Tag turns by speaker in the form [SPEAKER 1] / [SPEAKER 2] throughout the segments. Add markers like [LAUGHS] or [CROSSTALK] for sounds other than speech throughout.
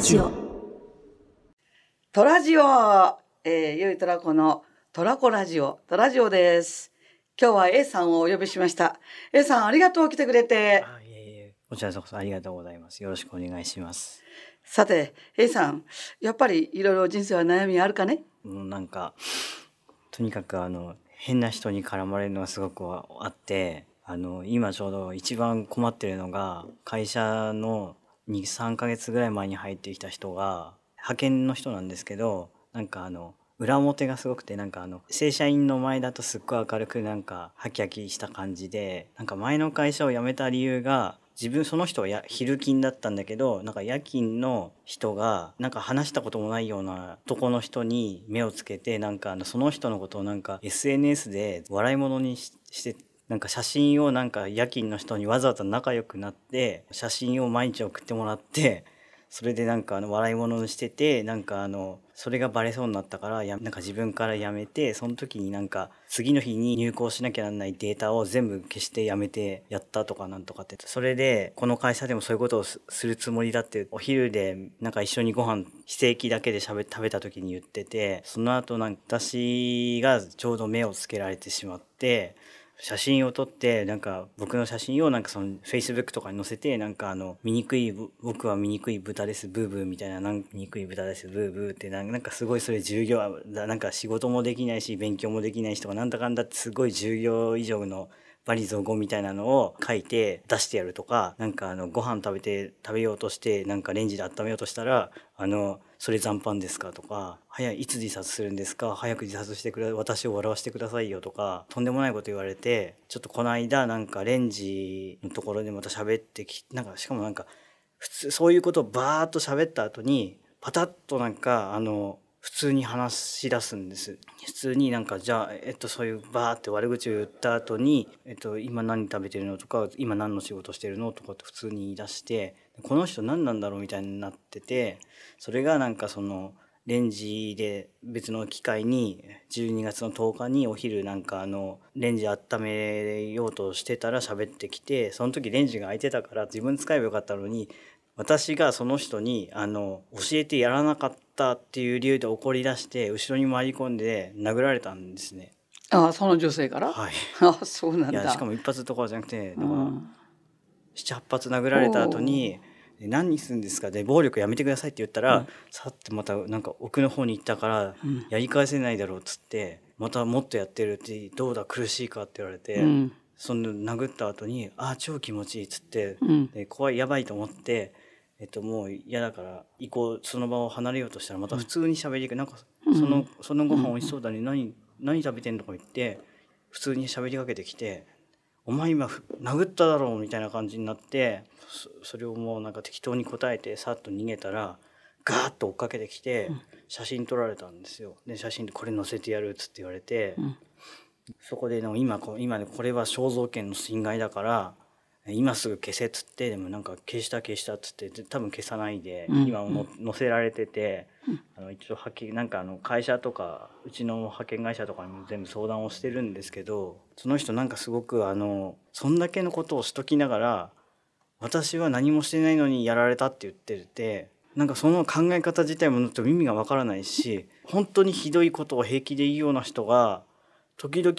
[SPEAKER 1] トラジオ
[SPEAKER 2] トラジオ、えー、ゆいトラコのトラコラジオ、トラジオです。今日は A さんをお呼びしました。A さんありがとう来てくれて。
[SPEAKER 3] あいえいえこちらこそありがとうございます。よろしくお願いします。
[SPEAKER 2] さて、A さん、やっぱりいろいろ人生は悩みあるかね？
[SPEAKER 3] もうなんかとにかくあの変な人に絡まれるのがすごくあってあの今ちょうど一番困ってるのが会社の23ヶ月ぐらい前に入ってきた人が派遣の人なんですけどなんかあの裏表がすごくてなんかあの正社員の前だとすっごい明るくなんかハキハキした感じでなんか前の会社を辞めた理由が自分その人はや昼勤だったんだけどなんか夜勤の人がなんか話したこともないような男の人に目をつけてなんかあのその人のことをなんか SNS で笑い物にししてなんか写真をなんか夜勤の人にわざわざ仲良くなって写真を毎日送ってもらってそれでなんかあの笑い物にしててなんかあのそれがバレそうになったからやなんか自分からやめてその時になんか次の日に入稿しなきゃならないデータを全部消してやめてやったとかなんとかってそれでこの会社でもそういうことをすするつもりだってお昼でなんか一緒にご飯非正規だけでしゃべ食べた時に言っててその後なんか私がちょうど目をつけられてしまって写真を撮ってなんか僕の写真をなんかその Facebook とかに載せてなんかあの醜い僕は醜い豚ですブーブーみたいな醜い豚ですブーブーってなんかすごいそれ従業なんか仕事もできないし勉強もできないしとかなんだかんだってすごい従業以上のバリ造語みたいなのを書いて出してやるとかなんかあのご飯食べて食べようとしてなんかレンジで温めようとしたらあのそれ残飯ですかとか早いいつ自殺するんですか早く自殺してくれ私を笑わせてくださいよとかとんでもないこと言われてちょっとこの間なんかレンジのところでまた喋ってきなんかしかもなんか普通そういうことをバーッと喋った後にパタッとなんかあの普通に話し出すんです。普通になんかじゃあ、えっと、そういうバーって悪口を言った後に、えっと、今何食べてるのとか今何の仕事してるのとかって普通に言い出してこの人何なんだろうみたいになっててそれがなんかそのレンジで別の機械に12月の10日にお昼なんかあのレンジ温めようとしてたら喋ってきてその時レンジが空いてたから自分使えばよかったのに私がその人にあの教えてやらなかった。っていう理由で怒り出して後ろに回り込んで殴られたんですね。
[SPEAKER 2] ああ、その女性から、
[SPEAKER 3] はい、
[SPEAKER 2] ああ、そうなんだ。
[SPEAKER 3] いやしかも一発とかじゃなくて
[SPEAKER 2] うん
[SPEAKER 3] 78発殴られた後に「何するんですか?」で「暴力やめてください」って言ったら、
[SPEAKER 2] うん
[SPEAKER 3] さってまたなんか奥の方に行ったから
[SPEAKER 2] うん
[SPEAKER 3] やり返せないだろうっつってまたもっとやってるってどうだ苦しいかって言われて、
[SPEAKER 2] うん。
[SPEAKER 3] その殴った後に「ああ超気持ちいい」っつって、
[SPEAKER 2] うん。
[SPEAKER 3] で怖いやばいと思って、えっと、もう嫌だから行こうその場を離れようとしたらまた普通に喋りかなんか
[SPEAKER 2] うん
[SPEAKER 3] そのそのご飯美味しそうだね何何食べてんのとか言って普通に喋りかけてきて「お前今ふ殴っただろ」うみたいな感じになってそそれをもうなんか適当に答えてさっと逃げたらガーッと追っかけてきて写真撮られたんですよ。で写真でこれ載せてやるっつって言われて。
[SPEAKER 2] うん
[SPEAKER 3] そこでの今こ今ねこれは肖像権の侵害だから今すぐ消せっつってでもなんか消した消したっつってで多分消さないで、
[SPEAKER 2] うん
[SPEAKER 3] 今も載せられてて、あの一応派遣なんかあの会社とかうちの派遣会社とかにも全部相談をしてるんですけどその人なんかすごくあのそんだけのことをしときながら私は何もしてないのにやられたって言っててなんかその考え方自体もちょっと意味がわからないし本当にひどいことを平気で言うような人が時々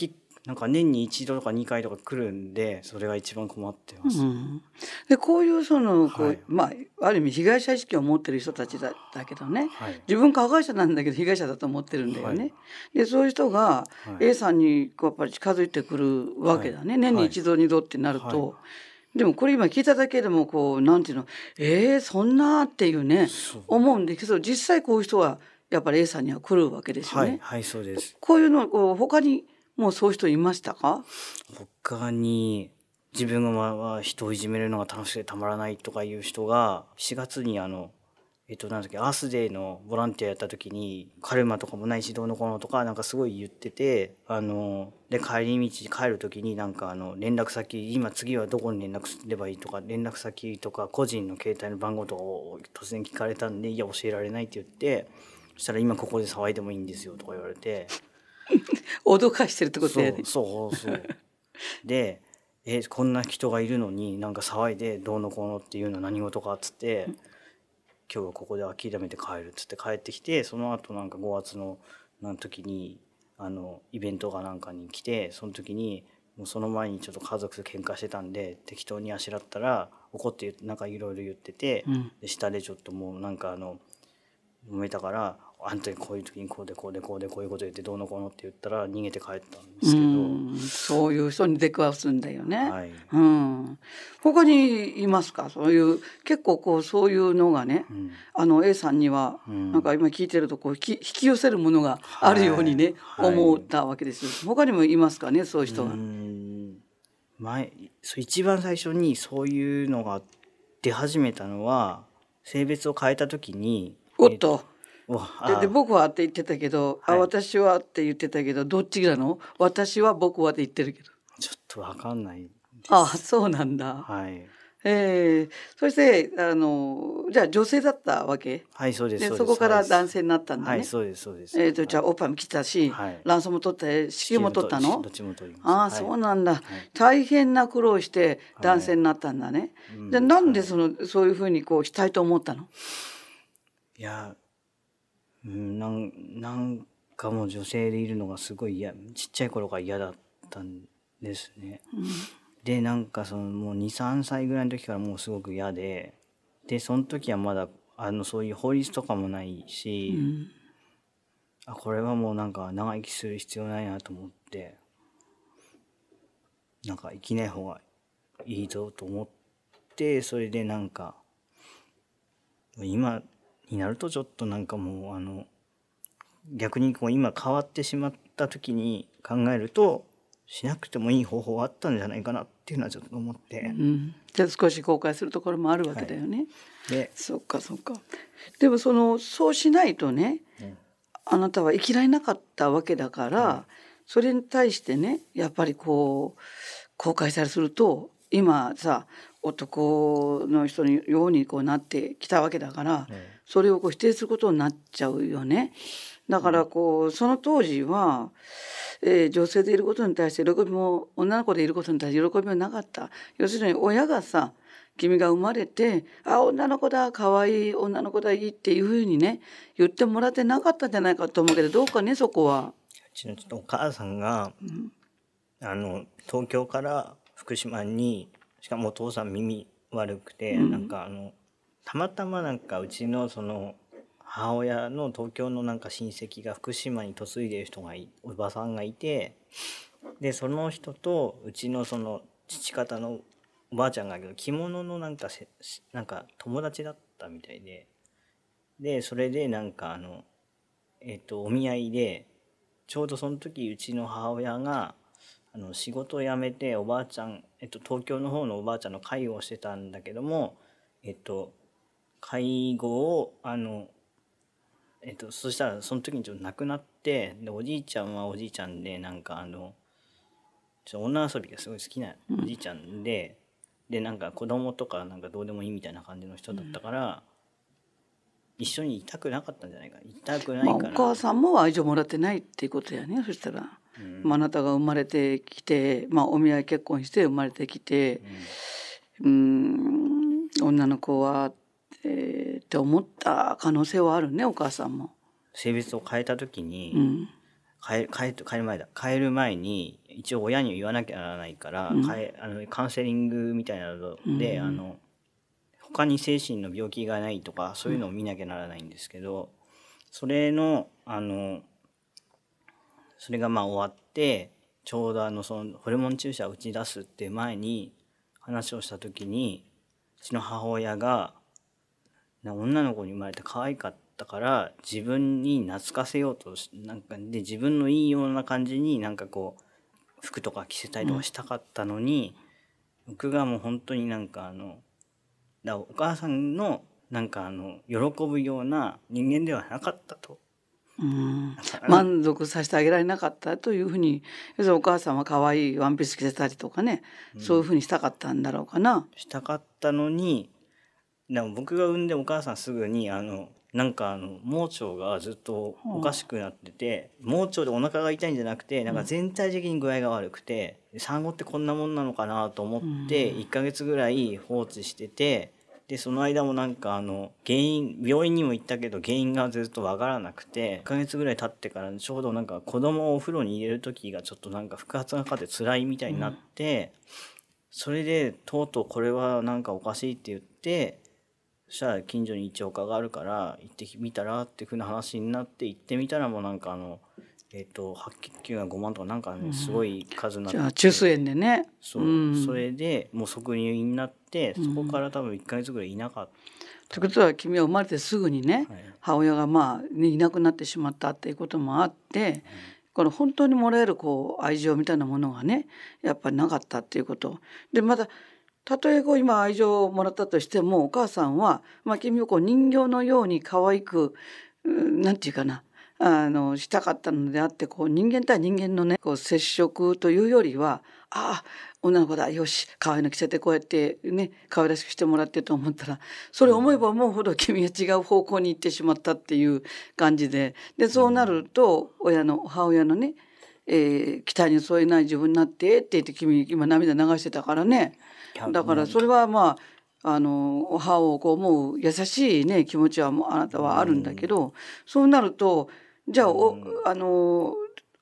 [SPEAKER 3] なんか年に一度とか2回とか来るんでそれが一番困ってます。
[SPEAKER 2] うんでこういうそのこう、
[SPEAKER 3] はい
[SPEAKER 2] まあある意味被害者意識を持ってる人たちだだけどね。
[SPEAKER 3] はい。
[SPEAKER 2] 自分加害者なんだけど被害者だと思ってるんだよね。
[SPEAKER 3] はい。
[SPEAKER 2] でそういう人が
[SPEAKER 3] はい。
[SPEAKER 2] A さんにこうやっぱり近づいてくるわけだね、年に一度二度ってなると。
[SPEAKER 3] は
[SPEAKER 2] でもこれ今聞いただけでもこうなんていうの？えー、そんなっていうね思うんですけど実際こういう人はやっぱり A さんには来るわけですよね。
[SPEAKER 3] はい。はいそうです。
[SPEAKER 2] こういうのこう他にもうそういう人いましたか？
[SPEAKER 3] 他に自分が人をいじめるのが楽しくてたまらないとかいう人が4月にあのえっとなんだっけアースデーのボランティアやった時にカルマとかもないしどうのこうのとかなんかすごい言っててあので帰り道帰る時になんかあの連絡先今次はどこに連絡すればいいとか連絡先とか個人の携帯の番号とかを突然聞かれたんでいや教えられないって言ってそしたら今ここで騒いでもいいんですよとか言われて。[LAUGHS]
[SPEAKER 2] 脅かしてるってことやね。
[SPEAKER 3] そうそうそうでえこんな人がいるのになんか騒いでどうのこうのっていうのは何事かっつって今日はここで諦めて帰るっつって帰ってきてその後なんか5月のなん時にあのイベントがなんかに来てその時にもうその前にちょっと家族と喧嘩してたんで適当にあしらったら怒ってなんかいろいろ言ってて、
[SPEAKER 2] うん
[SPEAKER 3] で下でちょっともうなんかあの揉めたからあんたにこういう時にこうでこうでこうでこういうこと言ってどうのこうのって言ったら逃げて帰ったんですけど、
[SPEAKER 2] うんそういう人に出くわすんだよね。
[SPEAKER 3] はい、
[SPEAKER 2] うん、他にいますか？そういう結構こうそういうのがね。
[SPEAKER 3] うん。
[SPEAKER 2] あの A さんには
[SPEAKER 3] うん。
[SPEAKER 2] なんか今聞いてるとこう引き寄せるものがあるようにね、
[SPEAKER 3] はい。はい
[SPEAKER 2] 思ったわけです。他にもいますかねそういう人が。
[SPEAKER 3] うん。前そう一番最初にそういうのが出始めたのは性別を変えた時に
[SPEAKER 2] おっと、
[SPEAKER 3] お
[SPEAKER 2] で
[SPEAKER 3] あ
[SPEAKER 2] で僕はって言ってたけど、あ
[SPEAKER 3] はい。
[SPEAKER 2] 私はって言ってたけどどっちなの？私は僕はって言ってるけど。
[SPEAKER 3] ちょっとわかんない
[SPEAKER 2] あそうなんだ。
[SPEAKER 3] はい。
[SPEAKER 2] ええ。そしてあのじゃあ女性だったわけ？
[SPEAKER 3] はいそうです
[SPEAKER 2] で
[SPEAKER 3] そ
[SPEAKER 2] こから男
[SPEAKER 3] 性
[SPEAKER 2] 性になったんだね。
[SPEAKER 3] はいそうですそうです。
[SPEAKER 2] えー、とじゃあ
[SPEAKER 3] はい。
[SPEAKER 2] おっぱいも来たし、
[SPEAKER 3] はい。
[SPEAKER 2] 卵巣も取って子宮も取ったの？
[SPEAKER 3] どっちも取ります。
[SPEAKER 2] ああ、
[SPEAKER 3] はい。
[SPEAKER 2] そうなんだ、
[SPEAKER 3] い。
[SPEAKER 2] 大変な苦労して男性になったんだね。
[SPEAKER 3] うん。
[SPEAKER 2] でなんで
[SPEAKER 3] はい。
[SPEAKER 2] その、そういうふうにこうしたいと思ったの？
[SPEAKER 3] いやうんなんなんかもう女性でいるのがすごい嫌ちっちゃい頃から嫌だったんですね。でなんかそのもう23歳ぐらいの時からもうすごく嫌ででその時はまだあのそういう法律とかもないし、
[SPEAKER 2] うん
[SPEAKER 3] あこれはもうなんか長生きする必要ないなと思ってなんか生きない方がいいぞと思ってそれでなんか今になるとちょっとなんかもうあの逆にこう今変わってしまった時に考えるとしなくてもいい方法はあったんじゃないかなっていうのはちょっと思って。
[SPEAKER 2] うん、じゃあ少し後悔するところもあるわけだよね。
[SPEAKER 3] で、
[SPEAKER 2] そっかそっか。でもそのそうしないとね
[SPEAKER 3] うん。
[SPEAKER 2] あなたは生きられなかったわけだから、それに対してねやっぱりこう後悔したりすると今さ男の人のようにこうなってきたわけだから、それをこう否定することになっちゃうよね。だからこうその当時は、えー女性でいることに対して喜びも女の子でいることに対して喜びもなかった。要するに親がさ君が生まれて「あ女の子だ可愛い女の子だいい」っていうふうにね言ってもらってなかったんじゃないかと思うけどどうかねそこは。
[SPEAKER 3] うちのちょっとお母さんが、あの東京から福島にしかもお父さん耳悪くて、
[SPEAKER 2] うん。
[SPEAKER 3] なんかあのたまたまなんかうちのその母親の東京のなんか親戚が福島に嫁いでる人がいおばさんがいてでその人とうちのその父方のおばあちゃんが着物のなんかせなんか友達だったみたいででそれでなんかあのえっ、とお見合いでちょうどその時うちの母親があの仕事を辞めておばあちゃん、えっと、東京の方のおばあちゃんの介護をしてたんだけども、えっと、介護をあの、えっと、そしたらその時にちょっと亡くなってでおじいちゃんはおじいちゃんでなんかあのちょっと女遊びがすごい好きなおじいちゃんで、でなんか子供とかなんかどうでもいいみたいな感じの人だったから、一緒にいたくなかったんじゃないかいたくない
[SPEAKER 2] まあ、お
[SPEAKER 3] から。
[SPEAKER 2] 母さんも愛情もらってないっていうことやねそしたら、
[SPEAKER 3] うん。
[SPEAKER 2] まあ、あなたが生まれてきて、まあ、お見合い結婚して生まれてきてうーん女の子は、えーって思った可能性はあるねお母さんも。
[SPEAKER 3] 性別を変えた時に、
[SPEAKER 2] うん。
[SPEAKER 3] 変え変え変える前だ。変える前に一応親に言わなきゃならないから、
[SPEAKER 2] うん。
[SPEAKER 3] 変えあのカウンセリングみたいなので、
[SPEAKER 2] うん。
[SPEAKER 3] あの他に精神の病気がないとかそういうのを見なきゃならないんですけど、それのあのそれがまあ終わってちょうどあのそのホルモン注射を打ち出すっていう前に話をした時にうちの母親が女の子に生まれて可愛かったから自分に懐かせようとしなんかで自分のいいような感じになんかこう服とか着せたりとかしたかったのに、僕がもう本当になんかあのだお母さんのなんかあの喜ぶような人間ではなかったと。
[SPEAKER 2] うん。満足させてあげられなかったというふうに要するにお母さんは可愛いワンピース着せたりとかね、そういうふうにしたかったんだろうかな。
[SPEAKER 3] したかったのにでも僕が産んでお母さんすぐにあのなんかあの盲腸がずっとおかしくなってて、盲腸でお腹が痛いんじゃなくてなんか全体的に具合が悪くて、産後ってこんなもんなのかなと思って
[SPEAKER 2] うん。
[SPEAKER 3] 1ヶ月ぐらい放置しててでその間もなんかあの原因病院にも行ったけど原因がずっとわからなくて1ヶ月ぐらい経ってからちょうどなんか子供をお風呂に入れる時がちょっとなんか腹圧がかかって辛いみたいになって、それでとうとうこれはなんかおかしいって言ってそしたら近所に一応科があるから行ってみたらっていうふうな話になって行ってみたらもうなんかあのえっ、と白血球が5万とかなんかねすごい数になって
[SPEAKER 2] じゃあ中枢炎でね。
[SPEAKER 3] そう、
[SPEAKER 2] ん。
[SPEAKER 3] それでもう即入院になってそこから多分1ヶ月ぐらいいなかっ
[SPEAKER 2] ということは君は生まれてすぐにね、
[SPEAKER 3] た、はい。
[SPEAKER 2] 母親がまあ、ね、いなくなってしまったっていうこともあって、この本当にもらえるこう愛情みたいなものがねやっぱりなかったっていうこと。でまたたとえこう今愛情をもらったとしてもお母さんは、まあ、君をこう人形のように可愛くうんなんていうかなあのしたかったのであってこう人間対人間のねこう接触というよりはああ女の子だよし可愛いの着せてこうやってね可愛らしくしてもらってと思ったらそれを思えば思うほど君は違う方向に行ってしまったっていう感じででそうなると親の母親のね、えー期待に添えない自分になってって言って君今涙流してたからね。だからそれはまああの母をこう思う優しいね気持ちはもうあなたはあるんだけど、そうなるとじゃあお、あの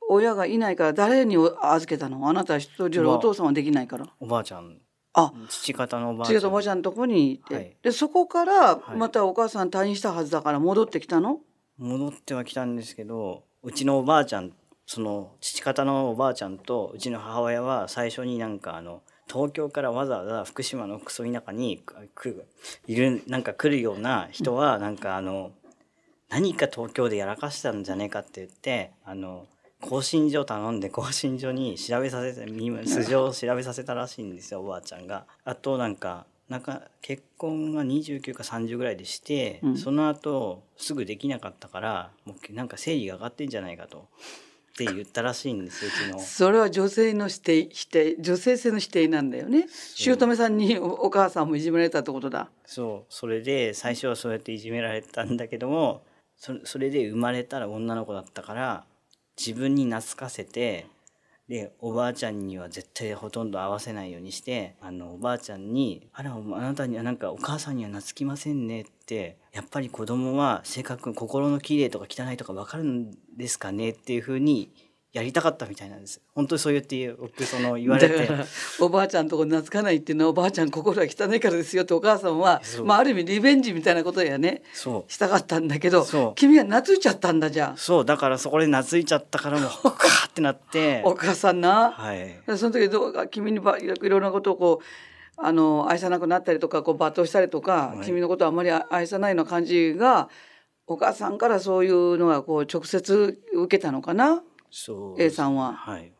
[SPEAKER 2] 親がいないから誰に預けたの？あなたは一人
[SPEAKER 3] まあ。
[SPEAKER 2] お父さんはできないから。
[SPEAKER 3] おばあちゃん。
[SPEAKER 2] あ。
[SPEAKER 3] 父方のおばあちゃん。
[SPEAKER 2] 違うおばあちゃんのとこにいて、
[SPEAKER 3] はい。
[SPEAKER 2] でそこから
[SPEAKER 3] はい。
[SPEAKER 2] またお母さん退院したはずだから戻ってきたの、
[SPEAKER 3] 戻ってはきたんですけどうちのおばあちゃんその父方のおばあちゃんとうちの母親は最初になんかあの東京からわざわざ福島のクソ田舎に来るいるなんか来るような人はなんかあの何か東京でやらかしたんじゃねえかって言ってあの更新所頼んで更新所に調べさせてみ素性を調べさせたらしいんですよおばあちゃんが。あとなんかなんか結婚が29か30ぐらいでして、
[SPEAKER 2] うん。
[SPEAKER 3] その後すぐできなかったからもうなんか生理が上がってんじゃないかと。って言ったらしいんですようちの。
[SPEAKER 2] それは女性の否定否定女性性の否定なんだよね。姑さんにおお母さんもいじめられたってことだ。
[SPEAKER 3] そう。それで最初はそうやっていじめられたんだけどもそそれで生まれたら女の子だったから自分に懐かせてでおばあちゃんには絶対ほとんど会わせないようにしてあのおばあちゃんに「あらあなたにはなんかお母さんには懐きませんね」ってやっぱり子供は性格心の綺麗とか汚いとか分かるんですかねっていうふうにやりたかったみたいなんです。本当にそう言って僕その言われて。
[SPEAKER 2] おばあちゃんとこ懐かないっていうのはおばあちゃん心が汚いからですよってお母さんはまあある意味リベンジみたいなことやね
[SPEAKER 3] そう。
[SPEAKER 2] したかったんだけど君は懐いちゃったんだじゃ
[SPEAKER 3] そうだからそこで懐いちゃったからもう [LAUGHS] カーってなって。
[SPEAKER 2] あお母さんな。
[SPEAKER 3] はい。
[SPEAKER 2] でその時どうか君にばいろいろなことをこうあの愛さなくなったりとかこう罵倒したりとか、
[SPEAKER 3] はい。
[SPEAKER 2] 君のことをあまり愛さないような感じがお母さんからそういうのがこう直接受けたのかな
[SPEAKER 3] そう
[SPEAKER 2] A さんは？
[SPEAKER 3] はい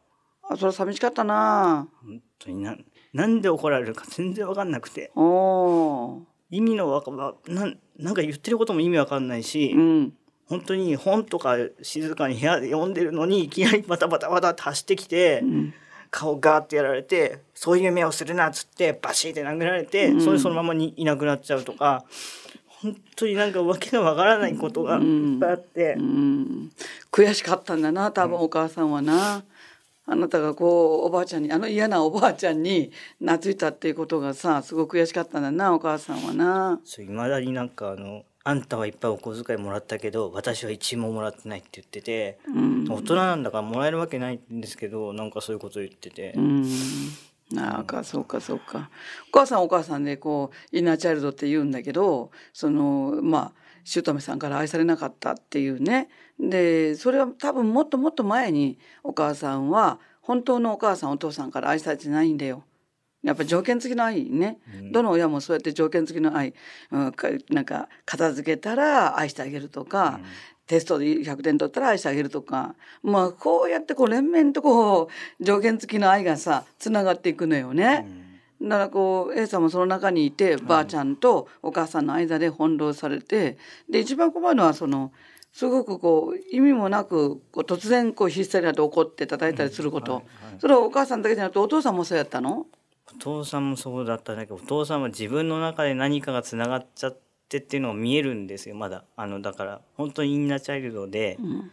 [SPEAKER 2] あそれは寂しかったな。
[SPEAKER 3] 本当にななんで怒られるか全然わかんなくて
[SPEAKER 2] おお
[SPEAKER 3] 意味のわかわなんなんか言ってることも意味わかんないし、
[SPEAKER 2] ー。うん。
[SPEAKER 3] 本当に本とか静かに部屋で読んでるのにいきなりバタバタバタって走ってきて、
[SPEAKER 2] ん
[SPEAKER 3] 顔ガーってやられてそういう目をするなっつってバシーって殴られて、
[SPEAKER 2] うん
[SPEAKER 3] それそのままにいなくなっちゃうとか本当になんかわけがわからないことがいっぱいあって。
[SPEAKER 2] うん悔しかったんだな多分お母さんはな。あなたがこうおばあちゃんにあの嫌なおばあちゃんに懐いたっていうことがさすごく悔しかったんだなお母さんはな。
[SPEAKER 3] そういまだになんかあの「あんたはいっぱいお小遣いもらったけど私は一円ももらってない」って言ってて、
[SPEAKER 2] うん
[SPEAKER 3] 大人なんだからもらえるわけないんですけどなんかそういうこと言ってて、
[SPEAKER 2] うんなんかそうかそうかお母さんお母さんでこうインナーチャイルドって言うんだけどそのまあ姑さんから愛されなかったっていうねでそれは多分もっともっと前にお母さんは本当のお母さんお父さんから愛されてないんだよ。やっぱ条件付きの愛ね、
[SPEAKER 3] うん。
[SPEAKER 2] どの親もそうやって条件付きの愛、うん、かなんか片付けたら愛してあげるとか、テストで100点取ったら愛してあげるとか。まあこうやってこう連綿とこう条件付きの愛がさつながっていくのよ
[SPEAKER 3] う
[SPEAKER 2] ね。
[SPEAKER 3] ん。
[SPEAKER 2] だからこう A さんもその中にいてばあちゃんとお母さんの間で翻弄されてで一番困るのはそのすごくこう意味もなくこう突然こうヒステリアで怒って叩いたりすること、
[SPEAKER 3] はいはい。
[SPEAKER 2] それはお母さんだけじゃなくてお父さんもそうやったの？
[SPEAKER 3] お父さんもそうだったんだけどお父さんは自分の中で何かがつながっちゃってっていうのが見えるんですよまだ。あのだから本当にインナーチャイルドで、
[SPEAKER 2] うん。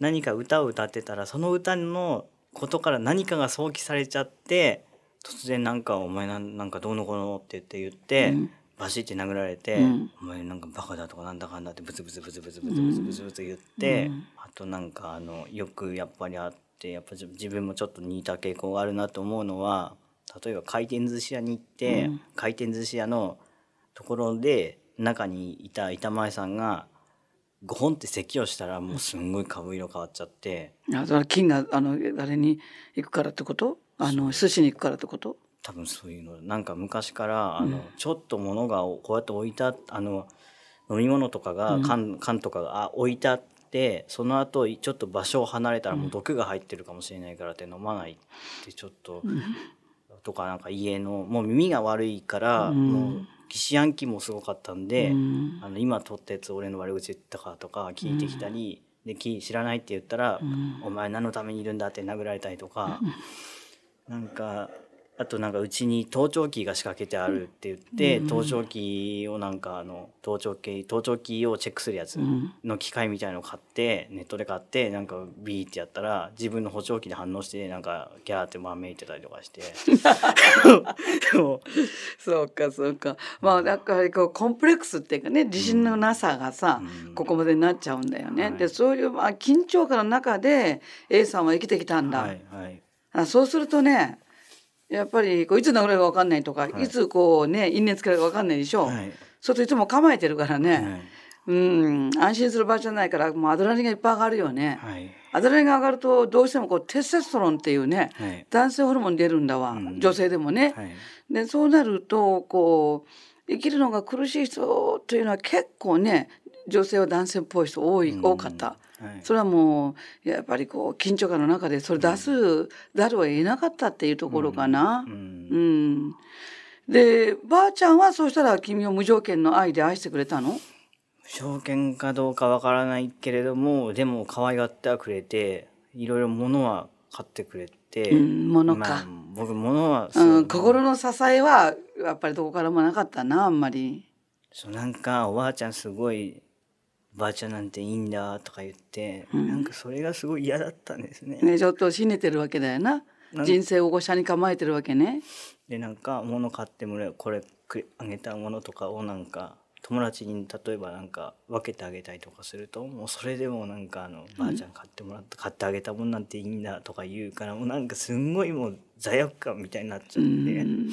[SPEAKER 3] 何か歌を歌ってたらその歌のことから何かが想起されちゃって突然なんか「お前なんなんかどうのこうの」って言って言って、
[SPEAKER 2] うん。
[SPEAKER 3] バシって殴られて、
[SPEAKER 2] うん。
[SPEAKER 3] お前なんかバカだとかなんだかんだってブツブツブツブツブツブツブツブツ言って、
[SPEAKER 2] うん
[SPEAKER 3] あとなんかあのよくやっぱりあってやっぱ自自分もちょっと似た傾向があるなと思うのは例えば回転寿司屋に行って、
[SPEAKER 2] うん。
[SPEAKER 3] 回転寿司屋のところで中にいた板前さんがゴホンって咳をしたらもうすんごい顔色変わっちゃって。
[SPEAKER 2] あそれは金があのあれに行くからってこと？あの寿司に行くからってこと？
[SPEAKER 3] 多分そういうの。なんか昔からあの、
[SPEAKER 2] うん
[SPEAKER 3] ちょっと物がこうやって置いたあの飲み物とかが
[SPEAKER 2] うん。
[SPEAKER 3] 缶,、缶とかがあ置いてあってその後ちょっと場所を離れたらもう毒が入ってるかもしれないからって飲まないってちょっと、とかなんか家のもう耳が悪いから、
[SPEAKER 2] うん。
[SPEAKER 3] もう疑心暗鬼もすごかったんで、
[SPEAKER 2] うん。
[SPEAKER 3] あの今撮ったやつ俺の悪口言ったかとか聞いてきたり、でき知らないって言ったら、
[SPEAKER 2] ん。
[SPEAKER 3] お前何のためにいるんだって殴られたりとか、なんかあとなんかうちに盗聴器が仕掛けてあるって言って、
[SPEAKER 2] うん。
[SPEAKER 3] 盗聴器をなんかあの盗聴器盗聴器をチェックするやつ
[SPEAKER 2] うん
[SPEAKER 3] の機械みたいのを買ってネットで買ってなんかビーってやったら自分の補聴器で反応してなんかギャーってまめいてたりとかして。で [LAUGHS] も
[SPEAKER 2] そうかそうか。まあだからこうコンプレックスっていうかね自信のなさがさ、
[SPEAKER 3] うん。
[SPEAKER 2] ここまでになっちゃうんだよね。
[SPEAKER 3] はい。
[SPEAKER 2] でそういう、まあ、緊張感の中で A さんは生きてきたんだ。
[SPEAKER 3] はいはい。
[SPEAKER 2] あそうするとねやっぱりこういつ殴られるか分かんないとか、
[SPEAKER 3] はい。
[SPEAKER 2] い、つこうね因縁つけるか分かんないでしょ。
[SPEAKER 3] はい。
[SPEAKER 2] そうといつも構えてるからね、
[SPEAKER 3] はい。
[SPEAKER 2] うん。安心する場所じゃないからもうアドレナリンがいっぱい上がるよね。
[SPEAKER 3] はい。
[SPEAKER 2] アドレナリンが上がるとどうしてもこうテストステロンっていうね
[SPEAKER 3] はい。
[SPEAKER 2] 男性ホルモン出るんだわ、
[SPEAKER 3] うん。
[SPEAKER 2] 女性でもね。
[SPEAKER 3] はい。
[SPEAKER 2] でそうなるとこう生きるのが苦しい人というのは結構ね女性は男性っぽい人多い、
[SPEAKER 3] うん。
[SPEAKER 2] 多かった。
[SPEAKER 3] はい。
[SPEAKER 2] それはもうやっぱりこう緊張感の中でそれ出すざるを得なかったっていうところかな。
[SPEAKER 3] う。ん。
[SPEAKER 2] うん。でばあちゃんはそうしたら君を無条件の愛で愛してくれたの？
[SPEAKER 3] 証券かどうかわからないけれどもでも可愛がってはくれていろいろ物は買ってくれて、
[SPEAKER 2] うん物か。
[SPEAKER 3] まあ、僕物は
[SPEAKER 2] う、
[SPEAKER 3] そうん
[SPEAKER 2] 心の支えはやっぱりどこからもなかったなあんまり。
[SPEAKER 3] そうなんかおばあちゃんすごいおばあちゃんなんていいんだとか言って、
[SPEAKER 2] うん
[SPEAKER 3] なんかそれがすごい嫌だったんですね。
[SPEAKER 2] ねちょっと信ねてるわけだよな。人生をご車に構えてるわけね。
[SPEAKER 3] でなんか物買ってもらうこれあげたものとかをなんか友達に例えばなんか分けてあげたりとかするともうそれでもなんかあのばあちゃん買ってもらって買ってあげたもんなんていいんだとか言うからもうなんかすんごいもう罪悪感みたいになっちゃ
[SPEAKER 2] う
[SPEAKER 3] って、
[SPEAKER 2] ん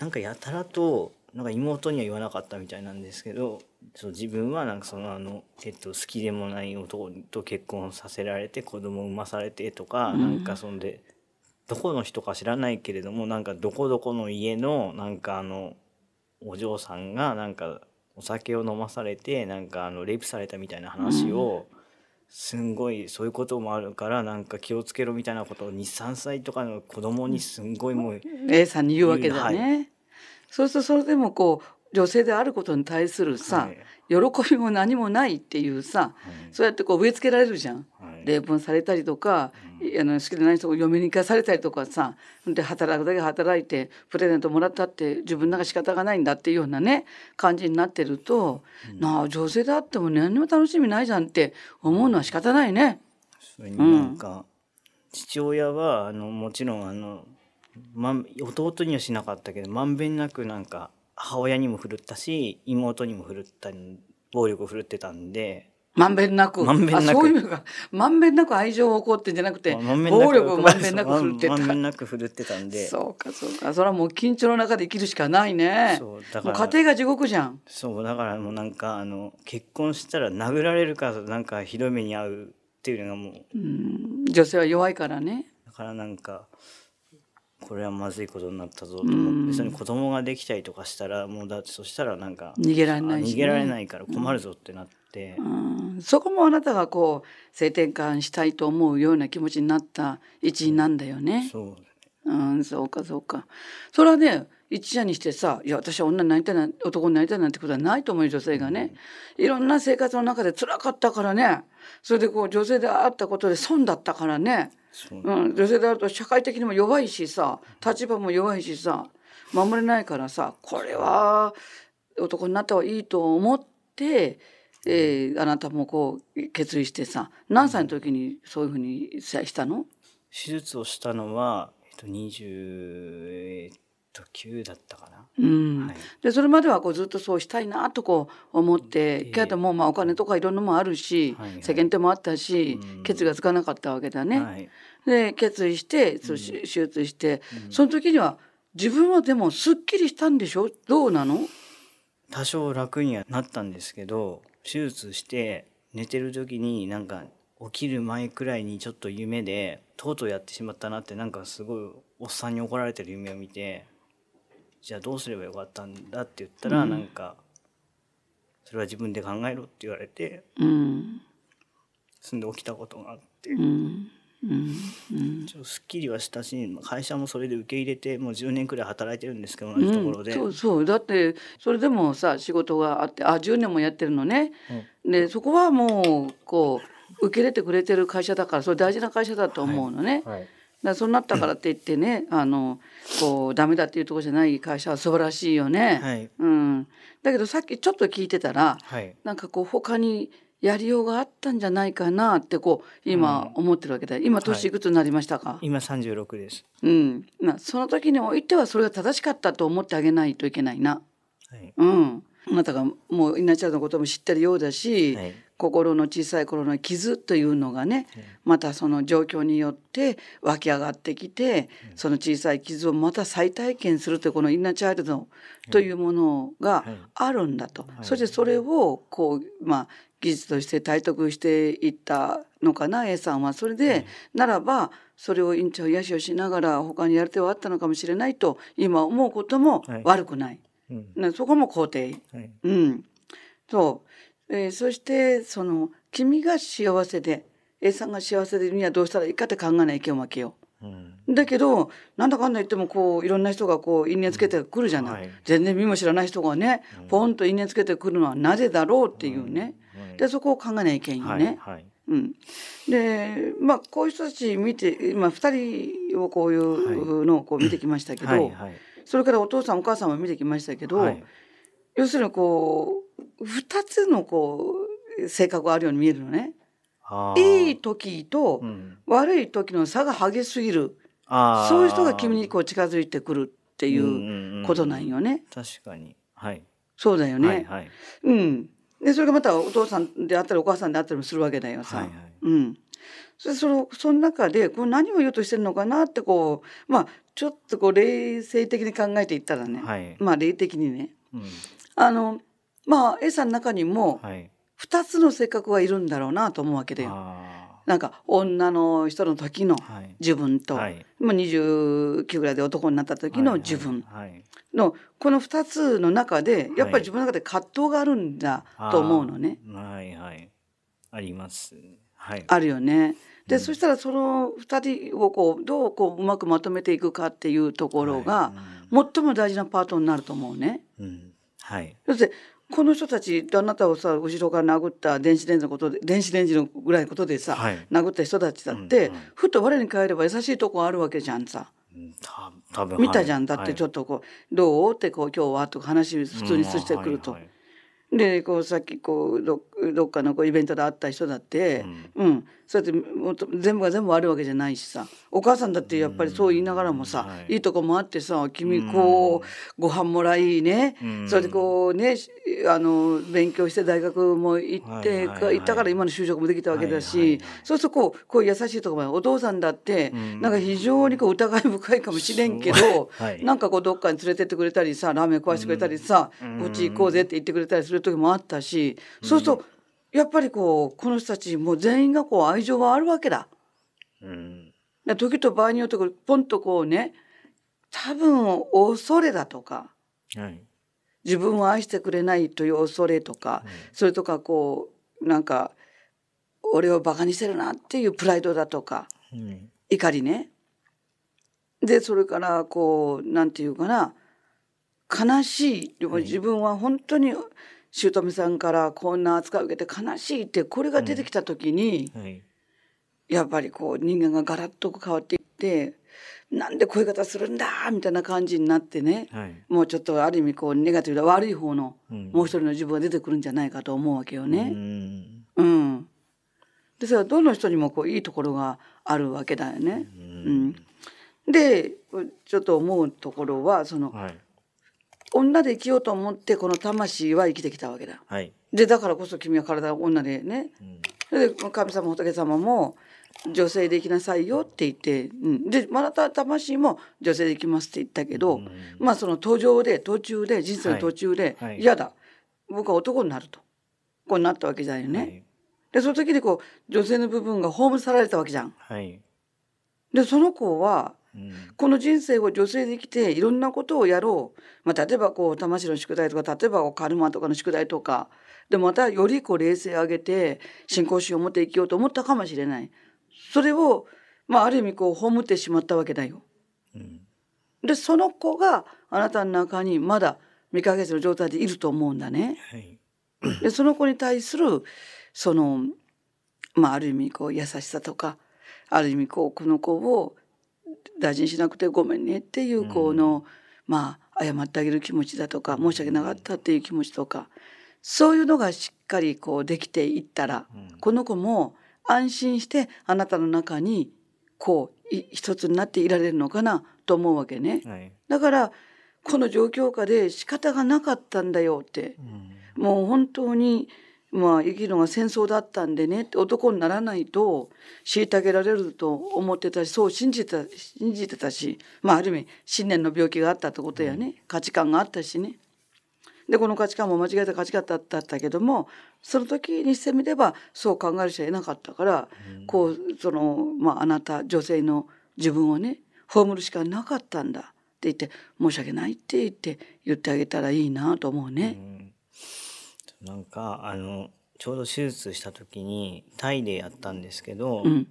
[SPEAKER 3] なんかやたらとなんか妹には言わなかったみたいなんですけどそう自分はなんかそのあの、えっと、好きでもない男と結婚させられて子供を産まされてとか、
[SPEAKER 2] うん。
[SPEAKER 3] なんかそんでどこの人か知らないけれどもなんかどこどこの家のなんかあのお嬢さんがなんかお酒を飲まされてなんかあのレイプされたみたいな話を、すんごいそういうこともあるからなんか気をつけろみたいなことを23歳とかの子供にすんごいもう
[SPEAKER 2] A さんに言うわけだね。
[SPEAKER 3] は
[SPEAKER 2] そうするとそれでもこう女性であることに対するさ、
[SPEAKER 3] はい。
[SPEAKER 2] 喜びも何もないっていうさ
[SPEAKER 3] はい。
[SPEAKER 2] そうやってこう植え付けられるじゃん。
[SPEAKER 3] はい。
[SPEAKER 2] 例文されたりとか、あの好きでない人を嫁に行かされたりとかさで働くだけ働いてプレゼントもらったって自分なんか仕方がないんだっていうようなね感じになってると、なあ女性であっても何にも楽しみないじゃんって思うのは仕方ないね。
[SPEAKER 3] それになんか、父親はあのもちろんあの、まん、弟にはしなかったけどまんべんなくなんか母親にも振るったし妹にも振るったり暴力を振るってたんで。
[SPEAKER 2] まんべんなく。
[SPEAKER 3] まんべんなく。
[SPEAKER 2] あそういう意味かまんべんなく愛情を起こってんじゃなくて
[SPEAKER 3] まんべんなく
[SPEAKER 2] 暴力をまんべんなく振るってた。
[SPEAKER 3] まんべんなく振るってたんで。
[SPEAKER 2] そうかそうか。それはもう緊張の中で生きるしかないね。
[SPEAKER 3] そうだ
[SPEAKER 2] も
[SPEAKER 3] から。
[SPEAKER 2] う家庭が地獄じゃん。
[SPEAKER 3] そうだからもうなんかあの結婚したら殴られるかなんかひどい目に遭うっていうのがもう。
[SPEAKER 2] うん。女性は弱いからね。
[SPEAKER 3] だからなんかこれはまずいことになったぞと思ってそれに子供ができたりとかしたらもうだってそしたらなんか
[SPEAKER 2] 逃げられないし、ね、
[SPEAKER 3] 逃げられないから困るぞってなって、
[SPEAKER 2] うん。そこもあなたがこう性転換したいと思うような気持ちになった一因なんだよね。
[SPEAKER 3] そう
[SPEAKER 2] うん、そうかそうか。それはね一夜にしてさ「いや私は女になりたいな男になりたいなんてことはないと思うよ女性がね。いろんな生活の中で辛かったからね。それでこう女性であったことで損だったからね、
[SPEAKER 3] そう
[SPEAKER 2] うん、女性であると社会的にも弱いしさ立場も弱いしさ守れないからさこれは男になった方がいいと思って、えーあなたもこう決意してさ何歳の時にそういうふうにしたの？
[SPEAKER 3] 手術をしたのは、えっと、20と9だったかな。
[SPEAKER 2] うん。
[SPEAKER 3] はい。
[SPEAKER 2] でそれまではこうずっとそうしたいなとこう思って、
[SPEAKER 3] ええ。
[SPEAKER 2] けどもまあお金とかいろんなもんあるし、
[SPEAKER 3] はいはい。
[SPEAKER 2] 世間体もあったし、
[SPEAKER 3] うん。
[SPEAKER 2] 決意がつかなかったわけだね。
[SPEAKER 3] はい。
[SPEAKER 2] で決意してそうし手術して、
[SPEAKER 3] うん。
[SPEAKER 2] その時には自分はでもすっきりしたんでしょ？どうなの？
[SPEAKER 3] 多少楽にはなったんですけど手術して寝てる時になんか起きる前くらいにちょっと夢でとうとうやってしまったなってなんかすごいおっさんに怒られてる夢を見てじゃあどうすればよかったんだって言ったら、
[SPEAKER 2] うん。
[SPEAKER 3] なんかそれは自分で考えろって言われて
[SPEAKER 2] うん。
[SPEAKER 3] そんで起きたことがあって、
[SPEAKER 2] うん。うん。うん。
[SPEAKER 3] ちょっとすっきりはしたし会社もそれで受け入れてもう10年くらい働いてるんですけど同じところで。
[SPEAKER 2] うん、そうそう。だってそれでもさ仕事があってあ10年もやってるのね、でそこはもうこう受け入れてくれてる会社だからそれ大事な会社だと思うのね。
[SPEAKER 3] はい。
[SPEAKER 2] だからそうなったからって言ってね [CLEARS THROAT] あのこうダメだっていうところじゃない会社は素晴らしいよね。
[SPEAKER 3] はい。
[SPEAKER 2] うん、だけどさっきちょっと聞いてたら
[SPEAKER 3] はい。
[SPEAKER 2] なんかこう他にやりようがあったんじゃないかなってこう今思ってるわけだよ。今年いくつになりましたか、
[SPEAKER 3] 今36です。
[SPEAKER 2] うん、まあその時においてはそれが正しかったと思ってあげないといけないな。
[SPEAKER 3] はい。
[SPEAKER 2] うん、あなたがもう稲ちゃんのことも知ってるようだし、
[SPEAKER 3] はい
[SPEAKER 2] 心の小さい頃の傷というのがね、またその状況によって湧き上がってきて、その小さい傷をまた再体験するというこのインナーチャイルドというものが
[SPEAKER 3] はい
[SPEAKER 2] あるんだと、
[SPEAKER 3] い。
[SPEAKER 2] そしてそれをこうまあ技術として体得していったのかな A さんは。それで、ならばそれを院長癒しをしながら他にやる手はあったのかもしれないと今思うことも
[SPEAKER 3] はい。
[SPEAKER 2] 悪くない、
[SPEAKER 3] うん。
[SPEAKER 2] ねそこも肯定。
[SPEAKER 3] はい。
[SPEAKER 2] うん、そう、えーそしてその君が幸せで A さんが幸せでにはどうしたらいいかって考えない意見を分けよ
[SPEAKER 3] う。ん。
[SPEAKER 2] う。だけどなんだかんだ言ってもこういろんな人がこう因縁つけてくるじゃない、
[SPEAKER 3] はい。
[SPEAKER 2] 全然見も知らない人がね、ポンと因縁つけてくるのはなぜだろうっていうね、
[SPEAKER 3] はい
[SPEAKER 2] でそこを考えない意見よね。
[SPEAKER 3] はいはい。
[SPEAKER 2] うん、でまあこういう人たち見て今2人をこういうのをこう見てきましたけど、
[SPEAKER 3] はいはい。
[SPEAKER 2] それからお父さんお母さんも見てきましたけど、
[SPEAKER 3] はい。
[SPEAKER 2] 要するにこう2つのこう性格があるように見えるのね。いい時と
[SPEAKER 3] うん。
[SPEAKER 2] 悪い時の差が激しすぎる。
[SPEAKER 3] あー。
[SPEAKER 2] そういう人が君にこう近づいてくるってい
[SPEAKER 3] ん
[SPEAKER 2] うことなんよね。
[SPEAKER 3] 確かに。はい。
[SPEAKER 2] そうだよね。
[SPEAKER 3] はいはい。
[SPEAKER 2] うん。でそれがまたお父さんであったりお母さんであったりもするわけだよさ。
[SPEAKER 3] はいはい。
[SPEAKER 2] うん。それそのその中でこう何を言おうとしてるのかなってこうまあちょっとこう冷静的に考えていったらね、
[SPEAKER 3] はい。
[SPEAKER 2] まあ霊的にね。
[SPEAKER 3] うん。
[SPEAKER 2] あのまあ A さんの中にも
[SPEAKER 3] はい。
[SPEAKER 2] 2つの性格がいるんだろうなと思うわけだよ。
[SPEAKER 3] あ
[SPEAKER 2] なんか女の人の時の自分と、
[SPEAKER 3] はい。
[SPEAKER 2] まあ、29ぐらいで男になった時の自分
[SPEAKER 3] はい。
[SPEAKER 2] のこの2つの中でやっぱ
[SPEAKER 3] はい
[SPEAKER 2] り自分の中で葛藤があるんだと思うのね。
[SPEAKER 3] はいはい。あります。はい。
[SPEAKER 2] あるよね。で、
[SPEAKER 3] うん。
[SPEAKER 2] そしたらその2人をこうどうこううまくまとめていくかっていうところが
[SPEAKER 3] はい。
[SPEAKER 2] 最も大事なパートになると思うね。
[SPEAKER 3] うん。うんはい。
[SPEAKER 2] そしてこの人たちあなたをさ後ろから殴った電子レンジのことで電子レンジのぐらいのことでさ、
[SPEAKER 3] はい
[SPEAKER 2] 殴った人たちだって、
[SPEAKER 3] うんうん
[SPEAKER 2] ふと我に返れば優しいとこあるわけじゃんさ。
[SPEAKER 3] 多分
[SPEAKER 2] 見たじゃん、だってちょ
[SPEAKER 3] っ
[SPEAKER 2] っとこう「どう?」ってこう「今日は?」とか話普通にしてくると。でこうさっきこうどどっかのこうイベントで会った人だって、うん。そうやって全部が全部悪いわけじゃないしさ。お母さんだってやっぱりそう言いながらもさ、
[SPEAKER 3] うん。はい。
[SPEAKER 2] い、いとこもあってさ君こう、ご飯もらいね、
[SPEAKER 3] うん。
[SPEAKER 2] それでこうねしあの勉強して大学も行って、
[SPEAKER 3] はいはいはい。
[SPEAKER 2] 行ったから今の就職もできたわけだし、
[SPEAKER 3] はいはいはい。
[SPEAKER 2] そうするとこうこう優しいところまでお父さんだって、
[SPEAKER 3] うん。
[SPEAKER 2] なんか非常にこう疑い深いかもしれんけど、
[SPEAKER 3] はい。
[SPEAKER 2] なんかこうどっかに連れてってくれたりさラーメン食わしてくれたりさ、
[SPEAKER 3] う
[SPEAKER 2] うん。ち行こうぜって言ってくれたりする時もあったし、そうするとやっぱりこうこの人たちもう全員がこう愛情があるわけだ。
[SPEAKER 3] うん。
[SPEAKER 2] で時と場合によってポンとこうね多分恐れだとか
[SPEAKER 3] はい。
[SPEAKER 2] 自分を愛してくれないという恐れとか、それとかこうなんか俺をバカにしてるなっていうプライドだとか
[SPEAKER 3] うん。
[SPEAKER 2] 怒りね。でそれからこうなんていうかな悲しい。自分は本当に姑さんからこんな扱いを受けて悲しいってこれが出てきた時に、
[SPEAKER 3] はい。
[SPEAKER 2] やっぱりこう人間がガラッと変わっていってなんでこういう方するんだみたいな感じになってね
[SPEAKER 3] はい。
[SPEAKER 2] もうちょっとある意味こうネガティブで悪い方の
[SPEAKER 3] うん。
[SPEAKER 2] もう一人の自分が出てくるんじゃないかと思うわけよ
[SPEAKER 3] う
[SPEAKER 2] ね。
[SPEAKER 3] ん。
[SPEAKER 2] うん、でそれはどの人にもこういいところがあるわけだよね。
[SPEAKER 3] う
[SPEAKER 2] うんん、でちょっと思うところはその
[SPEAKER 3] はい
[SPEAKER 2] 女で生きようと思ってこの魂は生きてきたわけだ。
[SPEAKER 3] はい。
[SPEAKER 2] でだからこそ君は体は女でね。
[SPEAKER 3] うん。
[SPEAKER 2] それで神様仏様も女性で生きなさいよって言って、うん、でまた魂も女性で生きますって言ったけど、
[SPEAKER 3] うん。
[SPEAKER 2] まあその途上で途中で人生の途中で
[SPEAKER 3] はい。はい。
[SPEAKER 2] 嫌だ、僕は男になると。こうなったわけじゃんよね。
[SPEAKER 3] はい。
[SPEAKER 2] でその時にこう女性の部分が葬されたわけじゃん。
[SPEAKER 3] はい。
[SPEAKER 2] でその子は
[SPEAKER 3] うん。
[SPEAKER 2] この人生を女性で生きていろんなことをやろう、まあ、例えばこう魂の宿題とか例えばカルマとかの宿題とか。でまたよりこう冷静を上げて信仰心を持って生きようと思ったかもしれない。それを、まあ、ある意味こう葬ってしまったわけだよ。
[SPEAKER 3] うん。
[SPEAKER 2] でその子があなたの中にまだ未ヶ月の状態でいると思うんだね。
[SPEAKER 3] はい。
[SPEAKER 2] でその子に対するそのまあある意味こう優しさとかある意味こうこの子を大事にしなくてごめんねっていうこの、まあ謝ってあげる気持ちだとか申し訳なかったっていう気持ちとかそういうのがしっかりこうできていったら
[SPEAKER 3] うん。
[SPEAKER 2] この子も安心してあなたの中にこうい一つになっていられるのかなと思うわけね。
[SPEAKER 3] はい。
[SPEAKER 2] だからこの状況下で仕方がなかったんだよって
[SPEAKER 3] うん。
[SPEAKER 2] もう本当にまあ生きるのが戦争だったんでねって男にならないと虐げられると思ってたしそう信じてた信じてたしまあある意味信念の病気があったってことやね、価値観があったしね。でこの価値観も間違えた価値観だったけどもその時にしてみればそう考える人はいなかったから、こうその、まあ、あなた女性の自分をね葬るしかなかったんだって言って申し訳ないって言って言ってあげたらいいなと思うね。
[SPEAKER 3] うんなんかあのちょうど手術した時にタイでやったんですけど、
[SPEAKER 2] うん。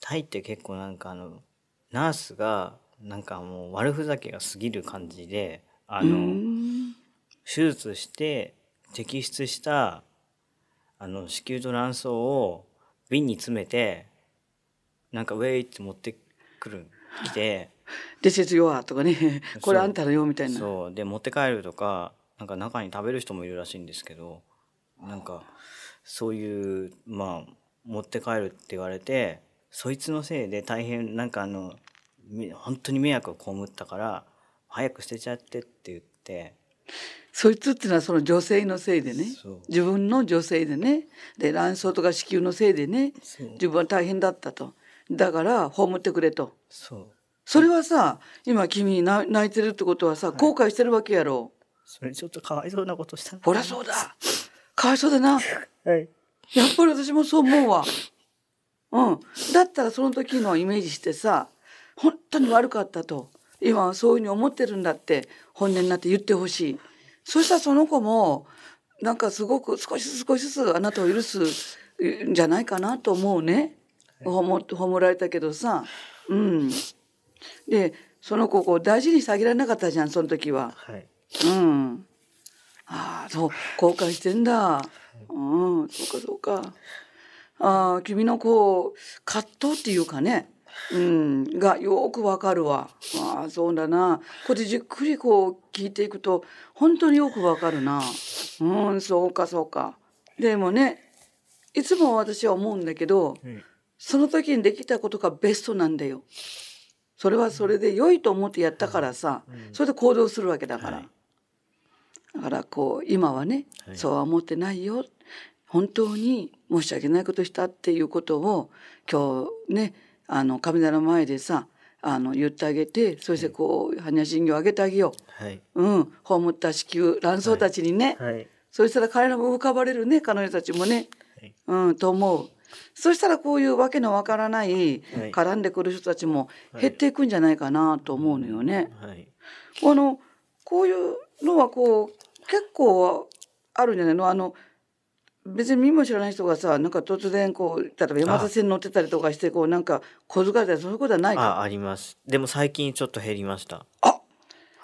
[SPEAKER 3] タイって結構なんかあのナースがなんかもう悪ふざけが過ぎる感じであ
[SPEAKER 2] う
[SPEAKER 3] の、
[SPEAKER 2] ん。
[SPEAKER 3] 手術して摘出したあの子宮と卵巣を瓶に詰めてなんかウェイって持ってくる来て。
[SPEAKER 2] で節よとかね。これあんたのよみたいな。
[SPEAKER 3] そう。で持って帰るとかなんか中に食べる人もいるらしいんですけどなんかそういうまあ持って帰るって言われてそいつのせいで大変なんかあのみ本当に迷惑を被ったから早く捨てちゃってって言って。
[SPEAKER 2] そいつっていうのはその女性のせいでね。自分の女性でね。で卵巣とか子宮のせいでね。自分は大変だったと。だから葬ってくれと。それはさ今君な泣いてるってことはさ後悔してるわけやろ
[SPEAKER 3] それちょっとかわいそうなことした
[SPEAKER 2] ほらそうだかわいそうだな
[SPEAKER 3] はい
[SPEAKER 2] やっぱり私もそう思うわ。うん。だったらその時のイメージしてさ、本当に悪かったと。今はそういうふうに思ってるんだって本音になって言ってほしい。そしたらその子も、なんかすごく少しずつ少しずつあなたを許すんじゃないかなと思うね。ほも褒められたけどさ。うん。で、その子をこう大事にしてあげられなかったじゃん、その時は。
[SPEAKER 3] はい
[SPEAKER 2] うん。ああ、そう、後悔してんだ。うん、そうかそうか。ああ、君のこう、葛藤っていうかね、うん、がよくわかるわ。ああ、そうだな。こうやってじっくりこう聞いていくと、本当によくわかるな。うん、そうかそうか。でもね、いつも私は思うんだけど、
[SPEAKER 3] うん
[SPEAKER 2] その時にできたことがベストなんだよ。それはそれで良いと思ってやったからさ、それで行動するわけだから。
[SPEAKER 3] はい
[SPEAKER 2] だからこう今はね、
[SPEAKER 3] はい
[SPEAKER 2] そうは思ってないよ本当に申し訳ないことしたっていうことを今日ねあの神棚の前でさあの言ってあげてそしてこう般若心経をあげてあげよ
[SPEAKER 3] はい。
[SPEAKER 2] う。うん、葬った子宮卵巣たちにね、
[SPEAKER 3] はい。
[SPEAKER 2] そしたら彼らも浮かばれるね彼女たちもね、
[SPEAKER 3] はい
[SPEAKER 2] うん、と思う。そしたらこういうわけのわからない
[SPEAKER 3] はい
[SPEAKER 2] 絡んでくる人たちも減っていくんじゃないかなと思うのよね。
[SPEAKER 3] はい。
[SPEAKER 2] あのこういうのはこう結構あるんじゃないの？あの別に見も知らない人がさなんか突然こう例えば山手線乗ってたりとかしてこうなんか小遣いたりそういうことはないか？
[SPEAKER 3] あ、あります。でも最近ちょっと減りました。
[SPEAKER 2] あ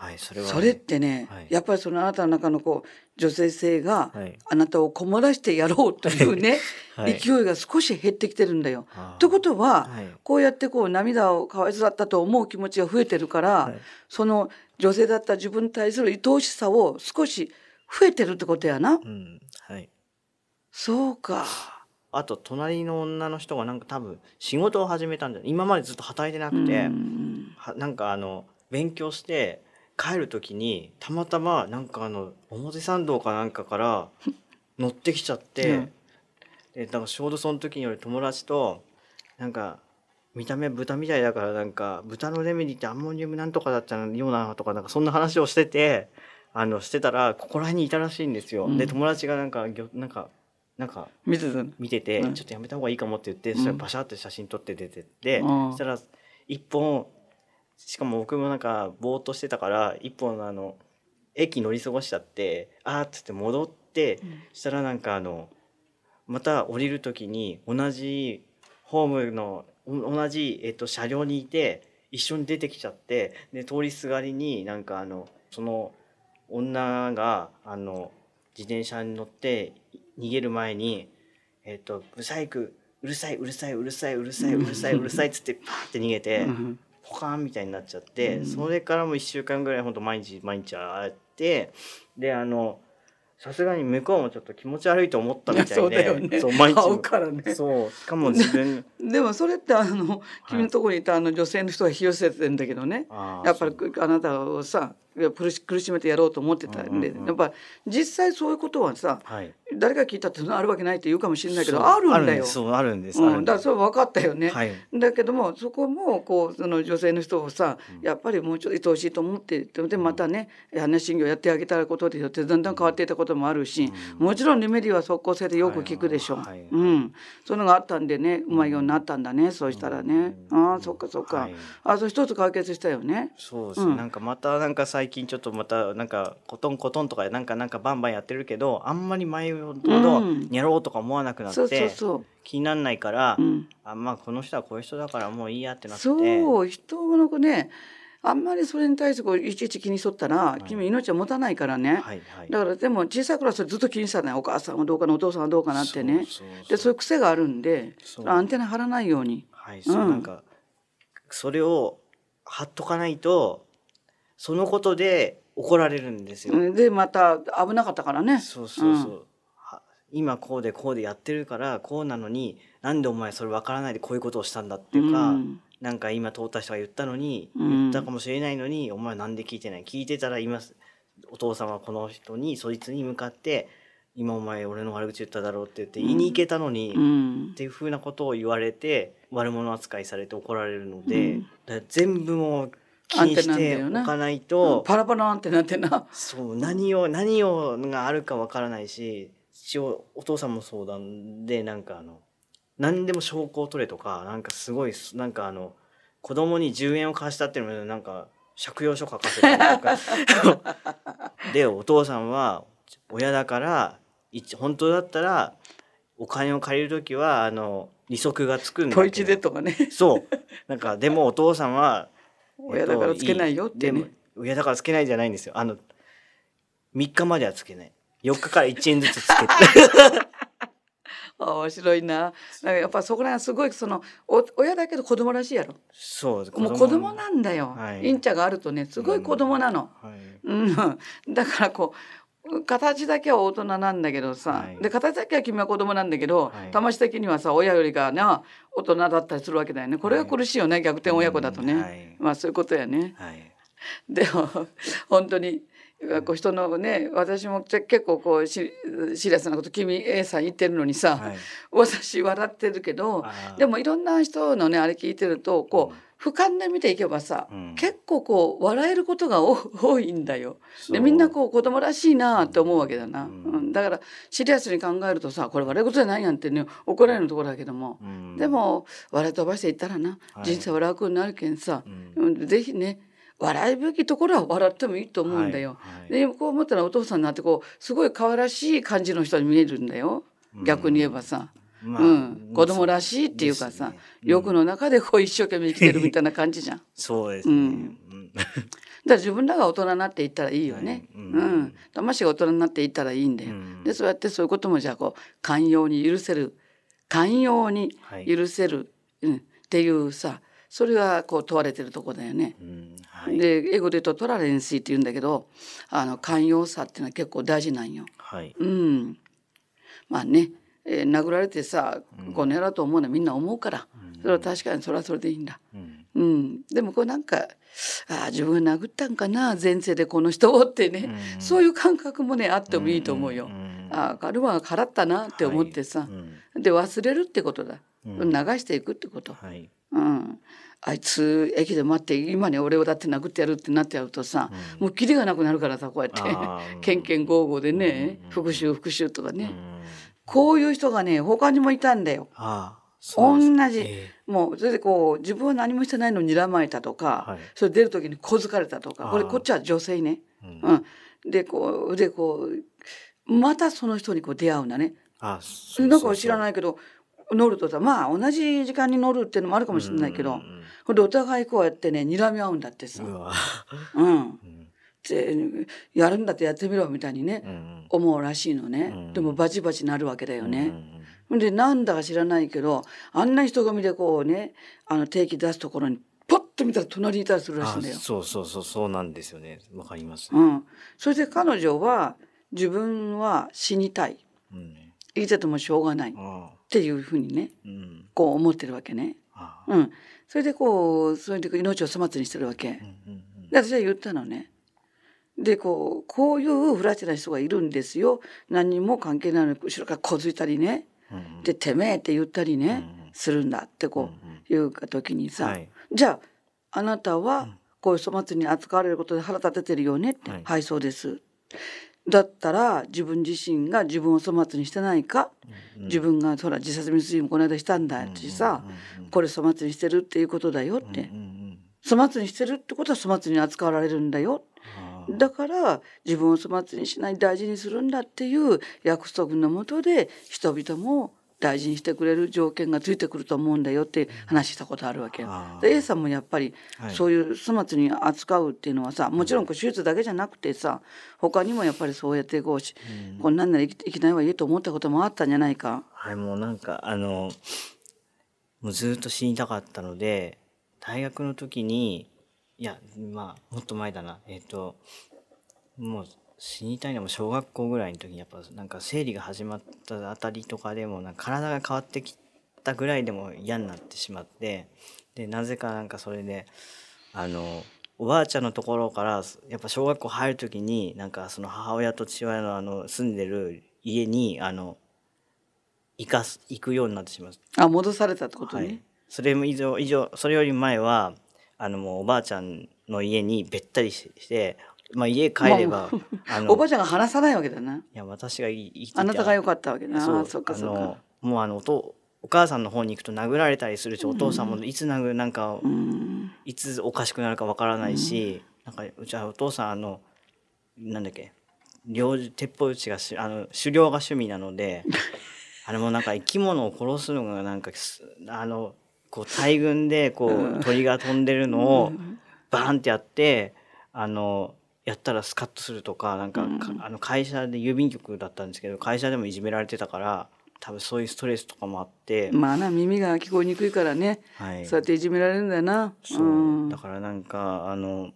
[SPEAKER 3] はい、それはね、
[SPEAKER 2] それってね、
[SPEAKER 3] はい
[SPEAKER 2] やっぱりそのあなたの中のこう女性性が
[SPEAKER 3] はい
[SPEAKER 2] あなたをこもらしてやろうというね、[LAUGHS]
[SPEAKER 3] はい
[SPEAKER 2] 勢いが少し減ってきてるんだよ。
[SPEAKER 3] あー
[SPEAKER 2] ということは、
[SPEAKER 3] はい
[SPEAKER 2] こうやってこう涙をかわいそうだったと思う気持ちが増えてるから、
[SPEAKER 3] はい
[SPEAKER 2] その女性だった自分に対する愛おしさを少し増えてるってことやな。
[SPEAKER 3] うん。はい。
[SPEAKER 2] そうか。
[SPEAKER 3] あと、隣の女の人がなんか多分仕事を始めたんじゃ今までずっと働いてなくて、
[SPEAKER 2] うん
[SPEAKER 3] はなんかあの勉強して帰る時にたまたまなんかあの表参道かなんかから [LAUGHS] 乗ってきちゃって、
[SPEAKER 2] うん。
[SPEAKER 3] でなんかちょうどその時に俺友達となんか見た目豚みたいだからなんか豚のレメディってアンモニウムなんとかだったようなとかなんかそんな話をしててあのしてたらここら辺にいたらしいんですよ。
[SPEAKER 2] うん。
[SPEAKER 3] で友達がなんかぎょなんかなんか
[SPEAKER 2] 見て
[SPEAKER 3] 見てて、
[SPEAKER 2] うん。
[SPEAKER 3] ちょっとやめた方がいいかもって言って、
[SPEAKER 2] ん
[SPEAKER 3] そしたらバシャって写真撮って出てって、
[SPEAKER 2] うん。
[SPEAKER 3] そしたら一本しかも僕もなんかぼーっとしてたから一本あの駅乗り過ごしちゃってあーっつって戻って、そしたらなんかあのまた降りる時に同じホームのお同じ、えっと、車両にいて一緒に出てきちゃってで通りすがりになんかあのその女があの自転車に乗って逃げる前に「えっとブサイクうるさいうるさいうるさいうるさいうるさいうるさい」っつってパーって逃げて。
[SPEAKER 2] うん
[SPEAKER 3] ポカーンみたいになっちゃって、
[SPEAKER 2] うん。
[SPEAKER 3] それからもう1週間ぐらいほんと毎日毎日会ってであのさすがに向こうもちょっと気持ち悪いと思ったみたいで
[SPEAKER 2] そうだよね。
[SPEAKER 3] そう毎日
[SPEAKER 2] 会うからね。
[SPEAKER 3] そうしかも自分 [LAUGHS]
[SPEAKER 2] でもそれってあの君のところにいたあの女性の人が引き寄せてんだけどね。やっぱりあなたをさ苦し苦しめてやろうと思ってたんで、
[SPEAKER 3] うんうんうん。
[SPEAKER 2] やっぱ実際そういうことはさ
[SPEAKER 3] はい。
[SPEAKER 2] 誰が聞いたってあるわけないって言うかもしれないけどあるんだよ。
[SPEAKER 3] そうあるんです、
[SPEAKER 2] うん、だからそれ分かったよね。
[SPEAKER 3] はい。
[SPEAKER 2] だけどもそこもこうその女性の人をさ、やっぱりもうちょっと愛おしいと思ってでまたね話診療やってあげたことでよってだんだん変わっていったこともあるし、もちろんリメディは即効性でよく聞くでしょ。
[SPEAKER 3] はいはい
[SPEAKER 2] うん、そういうのがあったんでねうまいようになったんだね、そうしたらね。ああそっかそっか。
[SPEAKER 3] はい。
[SPEAKER 2] あそう一つ解決したよね。
[SPEAKER 3] そうですなんかまたなんか最近ちょっとまたなんかコトンコトンとかなんかなんかバンバンやってるけどあんまり前ほど
[SPEAKER 2] うん。
[SPEAKER 3] やろうとか思わなくなって、
[SPEAKER 2] そう
[SPEAKER 3] 気にならないから、
[SPEAKER 2] う。うん。
[SPEAKER 3] あまあこの人はこういう人だからもういいやってなって。
[SPEAKER 2] そう人のね。あんまりそれに対してこういちいち気にしとったら、君命は持たないからね。
[SPEAKER 3] はいはい。
[SPEAKER 2] だからでも小さい頃はそれずっと気にしたねお母さんはどうかなお父さんはどうかなってね。でそういう癖があるんでアンテナ張らないように。
[SPEAKER 3] はい、そう、
[SPEAKER 2] うん。
[SPEAKER 3] なんかそれを貼っとかないとそのことで怒られるんですよ。
[SPEAKER 2] うん。でまた危なかったからね。
[SPEAKER 3] そうそうそう、は今こうでこうでやってるからこうなのになんでお前それ分からないでこういうことをしたんだっていうか、
[SPEAKER 2] うん。
[SPEAKER 3] なんか今通った人が言ったのに、
[SPEAKER 2] うん。
[SPEAKER 3] 言ったかもしれないのにお前なんで聞いてない？聞いてたら今お父さんはこの人にそいつに向かって今お前俺の悪口言っただろうって言って言いに行けたのに、
[SPEAKER 2] うん。
[SPEAKER 3] っていうふうなことを言われて悪者扱いされて怒られるので、全部もう気にしておかないと、
[SPEAKER 2] パラパラなんてなってな。
[SPEAKER 3] そう何を何をがあるかわからないし一応お父さんもそうなんでなんかあの何でも証拠を取れとかなんかすごいなんかあの子供に10円を貸したっていうのもなんか借用書書かせたりとか。[LAUGHS] でお父さんは親だから一本当だったらお金を借りる時はあの利息がつくんだけど。
[SPEAKER 2] ね。
[SPEAKER 3] そう。なんかでもお父さんは
[SPEAKER 2] 親だからつけないよってね。
[SPEAKER 3] 親だからつけないじゃないんですよ。あの3日まではつけない。4日から1円ずつつけて。
[SPEAKER 2] あ [LAUGHS] 面白いな。なんかやっぱそこら辺すごいそのお親だけど子供らしいやろ。
[SPEAKER 3] そう
[SPEAKER 2] もう子供なんだよ、
[SPEAKER 3] はい。
[SPEAKER 2] インチャがあるとねすごい子供なの、
[SPEAKER 3] はい。
[SPEAKER 2] うん、[LAUGHS] だからこう形だけは大人なんだけどさ、
[SPEAKER 3] はい。
[SPEAKER 2] で形だけは君は子供なんだけど、
[SPEAKER 3] はい。
[SPEAKER 2] 魂的にはさ親よりがな大人だったりするわけだよね。これが苦しいよね、逆転親子だとね、
[SPEAKER 3] うんはい。
[SPEAKER 2] まあそういうことやね。
[SPEAKER 3] はい。
[SPEAKER 2] でも [LAUGHS] 本当にこう人のね私も結構こうシシリアスなこと君 A さん言ってるのにさ、
[SPEAKER 3] はい。
[SPEAKER 2] 私笑ってるけどでもいろんな人のねあれ聞いてるとこう俯瞰で見ていけばさ、
[SPEAKER 3] うん。
[SPEAKER 2] 結構こう笑えることが多 [LAUGHS] 多いんだよ。でみんなこう子供らしいなって思うわけだな、
[SPEAKER 3] う
[SPEAKER 2] うん。んだからシリアスに考えるとさこれ笑い事じゃないやんってね怒られるところだけども、
[SPEAKER 3] うん。
[SPEAKER 2] でも笑い飛ばしていったらな、
[SPEAKER 3] はい。
[SPEAKER 2] 人生笑う子になるけんさ、
[SPEAKER 3] うん。
[SPEAKER 2] うん。ぜひね笑いべきところは笑ってもいいと思うんだよ。
[SPEAKER 3] はい。
[SPEAKER 2] でこう思ったらお父さんになってこうすごい可愛らしい感じの人に見えるんだよ。逆に言えばさ。
[SPEAKER 3] まあ
[SPEAKER 2] うん、子供らしいっていうかさ、
[SPEAKER 3] ですね。
[SPEAKER 2] 欲の中でこう一生懸命生きてるみたいな感じじゃん。だか
[SPEAKER 3] そうですね、
[SPEAKER 2] うん。
[SPEAKER 3] うん。
[SPEAKER 2] ら自分らが大人になっていったらいいよね。
[SPEAKER 3] はい。うん。
[SPEAKER 2] うん、魂が大人になっていったらいいんだよ。
[SPEAKER 3] うん。
[SPEAKER 2] でそうやってそういうこともじゃあこう寛容に許せる寛容に
[SPEAKER 3] はい。
[SPEAKER 2] 許せる、うん、っていうさそれがこう問われてるとこだよね。
[SPEAKER 3] うん。はい。
[SPEAKER 2] で英語で言うとトラレンシーって言うんだけどあの寛容さっていうのは結構大事なんよ。
[SPEAKER 3] はい。
[SPEAKER 2] うん、まあね、えー殴られてさこう狙うと思うのはみんな思うから、それは確かにそれはそれでいいんだ。
[SPEAKER 3] うん。
[SPEAKER 2] うん、でもこうなんかああ自分が殴ったんかな前世でこの人をってね、そういう感覚もねあってもいいと思うよ。ああ彼は払ったなって思ってさ、で忘れるってことだ、流していくってこと。
[SPEAKER 3] はい。
[SPEAKER 2] うん、あいつ駅で待って今に俺をだって殴ってやるってなってやるとさ、もうキリがなくなるからさこうやって。けん。けんごうごうでね、
[SPEAKER 3] うん。
[SPEAKER 2] 復讐復讐とかね、
[SPEAKER 3] うん
[SPEAKER 2] こういう人がね他にもいたんだよ。
[SPEAKER 3] ああ
[SPEAKER 2] 同じ、
[SPEAKER 3] え
[SPEAKER 2] もうそれでこう自分は何もしてないのに睨まれたとか、
[SPEAKER 3] はい。
[SPEAKER 2] それ出る時に小づかれたとかこれこっちは女性ね。
[SPEAKER 3] えうん。
[SPEAKER 2] うん、でこうでこうまたその人にこう出会うんだね。
[SPEAKER 3] あそう
[SPEAKER 2] なんか知ら
[SPEAKER 3] い
[SPEAKER 2] ないけど乗るとさまあ同じ時間に乗るっていうのもあるかもしれないけど、
[SPEAKER 3] うん
[SPEAKER 2] ほんでお互いこうやってね睨み合うんだってさ、
[SPEAKER 3] うんうわ
[SPEAKER 2] うん、
[SPEAKER 3] うん
[SPEAKER 2] でやるんだってやってみろみたいにね、
[SPEAKER 3] うん
[SPEAKER 2] 思うらしいのね、
[SPEAKER 3] うん
[SPEAKER 2] でもバチバチなるわけだよ
[SPEAKER 3] うん
[SPEAKER 2] ね。でなんだか知らないけどあんな人混みでこうねあの定期出すところにポッと見たら隣にいたりするらしいんだよ。
[SPEAKER 3] あ。そうそうそうそうなんですよね。わかります
[SPEAKER 2] うん、そして彼女は自分は死にたい。
[SPEAKER 3] うん
[SPEAKER 2] 生きててもしょうがない。っていうふうにね
[SPEAKER 3] うん。
[SPEAKER 2] こう思ってるわけね。うん、それでこうそれで命を粗末にしてるわけ。
[SPEAKER 3] うんうん。
[SPEAKER 2] で私は言ったのね。でこうこういう不らちな人がいるんですよ。何にも関係ないのに後ろから小づいたりね。
[SPEAKER 3] うんうん。
[SPEAKER 2] で「てめえ」って言ったりね、
[SPEAKER 3] うん
[SPEAKER 2] するんだってこう言う時にさ、
[SPEAKER 3] はい。
[SPEAKER 2] じゃああなたはこういう粗末に扱われることで腹立ててるよねって「
[SPEAKER 3] はい。
[SPEAKER 2] はい、そうです」だったら自分自身が自分を粗末にしてないか、
[SPEAKER 3] うん
[SPEAKER 2] 自分がほら自殺未遂もこの間したんだしさ、
[SPEAKER 3] うんうん
[SPEAKER 2] これ粗末にしてるっていうことだよって、粗末にしてるってことは粗末に扱われるんだよだから自分を粗末にしない大事にするんだっていう約束のもとで人々も大事にしてくれる条件がついてくると思うんだよって話したことあるわけで A さんもやっぱり
[SPEAKER 3] はい
[SPEAKER 2] そういう粗末に扱うっていうのはさもちろんこう手術だけじゃなくてさ他にもやっぱりそうやってこうしこんなんなら生きない方がいいと思ったこともあったんじゃないか。
[SPEAKER 3] はい、もうなんかあのもうずっと死にたかったので大学の時にいやまあもっと前だなえっ、ともう死にたいのも小学校ぐらいの時にやっぱなんか生理が始まったあたりとかでもなんか体が変わってきたぐらいでも嫌になってしまってでなぜかなんかそれであのおばあちゃんのところからやっぱ小学校入る時になんかその母親と父親のあの住んでる家にあの行かす行くようになってしまう。
[SPEAKER 2] あ戻されたってことね。
[SPEAKER 3] はい、それも以上以上それより前はあのもうおばあちゃんの家にべったりしして、まあ、家帰れば、あの
[SPEAKER 2] おばあちゃんが話さないわけだな。
[SPEAKER 3] いや私がい生きて
[SPEAKER 2] あなたが良かったわけだな。
[SPEAKER 3] そう
[SPEAKER 2] あそっかそっか。
[SPEAKER 3] もうあのおとお母さんの方に行くと殴られたりするし、お父さんもいつ殴なんか、
[SPEAKER 2] うん
[SPEAKER 3] いつおかしくなるかわからないし、なんかうちはお父さんあのなんだっけ猟鉄砲撃ちがしあの狩猟が趣味なので [LAUGHS] あれもなんか生き物を殺すのがなんかすあのこう大群でこう鳥が飛んでるのをバーンってやってあのやったらスカッとするとかなんかかあの会社で郵便局だったんですけど会社でもいじめられてたから多分そういうストレスとかもあって、
[SPEAKER 2] まあな耳が聞こえにくいからね、
[SPEAKER 3] はい、
[SPEAKER 2] そうやっていじめられるんだよな。
[SPEAKER 3] そう、
[SPEAKER 2] ん。
[SPEAKER 3] だからなんかあの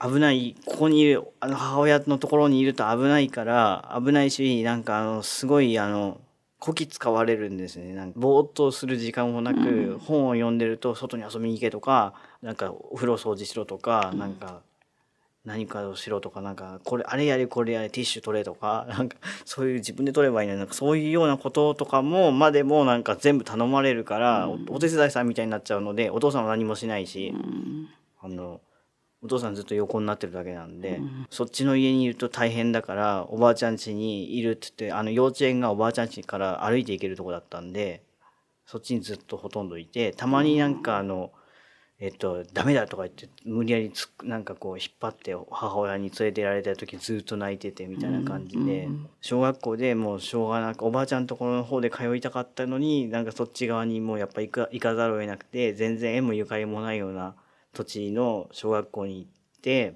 [SPEAKER 3] 危ないここにいるあの母親のところにいると危ないから危ないしなんかあのすごいあのこき使われるんですね。なんかぼーっとする時間もなく、本を読んでると外に遊びに行けとかなんかお風呂掃除しろとか、なんか何かをしろとかなんかこれあれやれこれやれティッシュ取れとか [LAUGHS] なんかそういう自分で取ればいいのになんかそういうようなこととかもまでもなんか全部頼まれるから、おお手伝いさんみたいになっちゃうのでお父さんは何もしないし、あのお父さんずっと横になってるだけなんで、そっちの家にいると大変だからおばあちゃん家にいるって言ってあの幼稚園がおばあちゃん家から歩いて行けるとこだったんでそっちにずっとほとんどいてたまになんかあの。えっと、ダメだとか言って無理やりつくなんかこう引っ張って母親に連れてやられた時ずっと泣いててみたいな感じで、小学校でもうしょうがなくおばあちゃんのところの方で通いたかったのになんかそっち側にもうやっぱ行か行かざるを得なくて全然縁もゆかりもないような土地の小学校に行って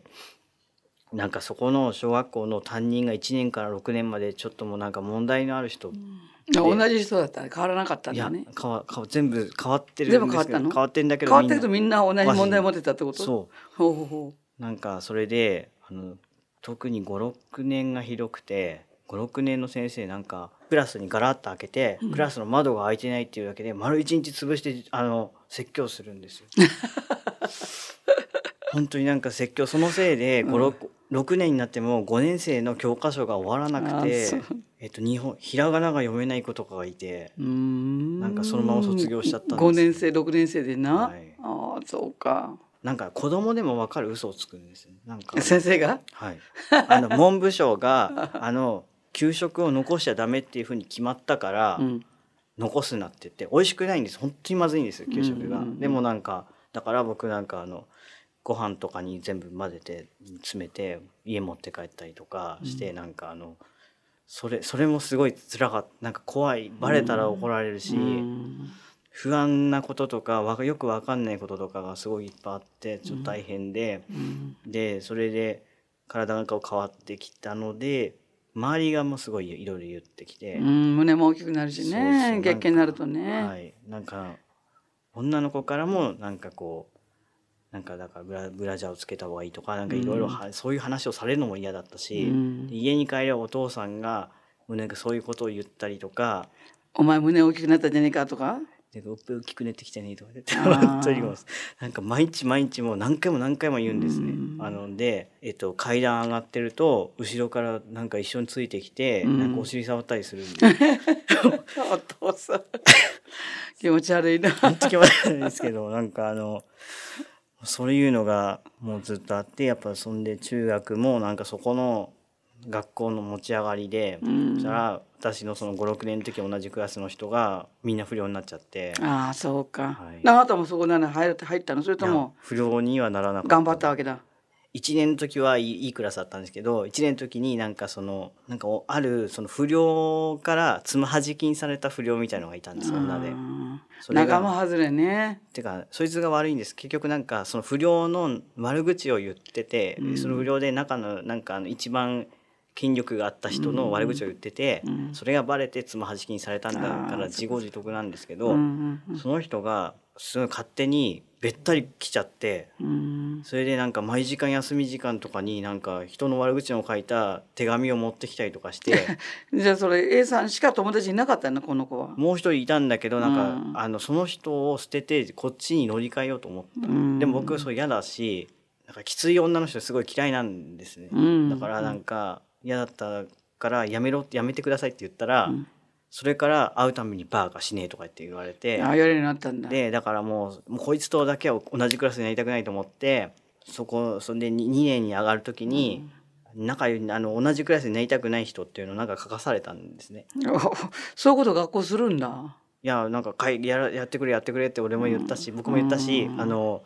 [SPEAKER 3] なんかそこの小学校の担任が1年から6年までちょっともうなんか問題のある人、
[SPEAKER 2] 同じ人だった。ら変わらなかったんだね。
[SPEAKER 3] 変わ変わ全部変わってるんですけど
[SPEAKER 2] 全部変わったの？
[SPEAKER 3] 変わってんだけ
[SPEAKER 2] 変
[SPEAKER 3] ど
[SPEAKER 2] わったけどみんな同じ問題持ってたってこと？
[SPEAKER 3] そう。
[SPEAKER 2] ほうほうほ
[SPEAKER 3] なんかそれであの特に56年がひどくて56年の先生なんかクラスにガラッと開けて、クラスの窓が開いてないっていうだけで丸一日潰してあの説教するんですよ。[LAUGHS] 本当になんか説教そのせいで5、6年になっても5年生の教科書が終わらなく
[SPEAKER 2] あ
[SPEAKER 3] てえっと、日本ひらがなが読めない子とかがいて
[SPEAKER 2] ん。
[SPEAKER 3] なんかそのまま卒業しちゃったんです
[SPEAKER 2] 5年生6年生でな、
[SPEAKER 3] はい。
[SPEAKER 2] ああそうか。
[SPEAKER 3] なんか子供でも分かる嘘をつくんですよなんか
[SPEAKER 2] 先生が？
[SPEAKER 3] はい、あの文部省が [LAUGHS] あの給食を残しちゃダメっていうふうに決まったから、
[SPEAKER 2] うん。
[SPEAKER 3] 残すなって言って美味しくないんです。本当にまずいんですよ給食が、
[SPEAKER 2] うん。うんうん
[SPEAKER 3] でもなんかだから僕なんかあのご飯とかに全部混ぜて詰めて家持って帰ったりとかして、なんかあのそれそれもすごい辛かった。なんか怖い。バレたら怒られるし、
[SPEAKER 2] うん。
[SPEAKER 3] 不安なこととかよく分かんないこととかがすごいいっぱいあってちょっと大変で、
[SPEAKER 2] うん。
[SPEAKER 3] でそれで体がこう変わってきたので周りがもうすごいいろいろ言ってきて、
[SPEAKER 2] うん胸も大きくなるしね。月経になるとね、
[SPEAKER 3] はい、なんか女の子からもなんかこうなんかだからブラブラジャーをつけた方がいいとかなんかいろいろはそういう話をされるのも嫌だったし、
[SPEAKER 2] うん。
[SPEAKER 3] で家に帰ればお父さんがもうなんかそういうことを言ったりとか。
[SPEAKER 2] お前胸大きくなったんじゃねえかとか？
[SPEAKER 3] で大きくなってきてねとか言って
[SPEAKER 2] あー。
[SPEAKER 3] 本当になんか毎日毎日もう何回も何回も言うんですね。
[SPEAKER 2] うん。
[SPEAKER 3] あので、えっと、階段上がってると後ろからなんか一緒についてきて、
[SPEAKER 2] うん。
[SPEAKER 3] なんかお尻触ったりするんで。[LAUGHS]
[SPEAKER 2] お父さん。[LAUGHS] 気持ち悪いな。
[SPEAKER 3] 本当気持ち悪いですけど [LAUGHS] なんかあのそういうのがもうずっとあってやっぱそんで中学もなんかそこの学校の持ち上がりで、
[SPEAKER 2] うん。
[SPEAKER 3] そしたら私のその56年の時同じクラスの人がみんな不良になっちゃって。
[SPEAKER 2] ああそうか、
[SPEAKER 3] はい。
[SPEAKER 2] あなたもそこなら入る入ったの？それとも
[SPEAKER 3] 不良にはならなかった。
[SPEAKER 2] 頑張ったわけだ。
[SPEAKER 3] 1年の時はいいいいクラスだったんですけど1年の時になんかそのなんかおあるその不良からつまはじきにされた不良みたいのがいたんです女で。
[SPEAKER 2] 仲間外れね。
[SPEAKER 3] てかそいつが悪いんです。結局なんかその不良の悪口を言ってて、
[SPEAKER 2] うん。
[SPEAKER 3] その不良で中のなんかあの一番権力があった人の悪口を言ってて、
[SPEAKER 2] うん。
[SPEAKER 3] それがバレてつまはじきにされたんだから自業自得なんですけど、その人がすごい勝手にべったり来ちゃって
[SPEAKER 2] うん。
[SPEAKER 3] それでなんか毎時間休み時間とかになんか人の悪口の書いた手紙を持ってきたりとかして [LAUGHS]
[SPEAKER 2] じゃあそれ A さんしか友達いなかったの？この子は。
[SPEAKER 3] もう一人いたんだけどなんか、
[SPEAKER 2] うん
[SPEAKER 3] あのその人を捨ててこっちに乗り換えようと思った。
[SPEAKER 2] うん。
[SPEAKER 3] でも僕はそう嫌だしなんかきつい女の人すごい嫌いなんですね、
[SPEAKER 2] うん。
[SPEAKER 3] だからなんか嫌だったからやめろやめてくださいって言ったら、
[SPEAKER 2] うん
[SPEAKER 3] それから会うたびにバーカしねえとか言って言われて
[SPEAKER 2] あやるようになったんだ。
[SPEAKER 3] でだからもうもうこいつとだけは同じクラスになりたくないと思ってそこそれで 2, 年に上がる時に、仲良いあの同じクラスになりたくない人っていうのをなんか書かされたんですね。
[SPEAKER 2] おそういうこと学校するんだ。
[SPEAKER 3] いやなんかかいやらやってくれやってくれって俺も言ったし、僕も言ったし、あの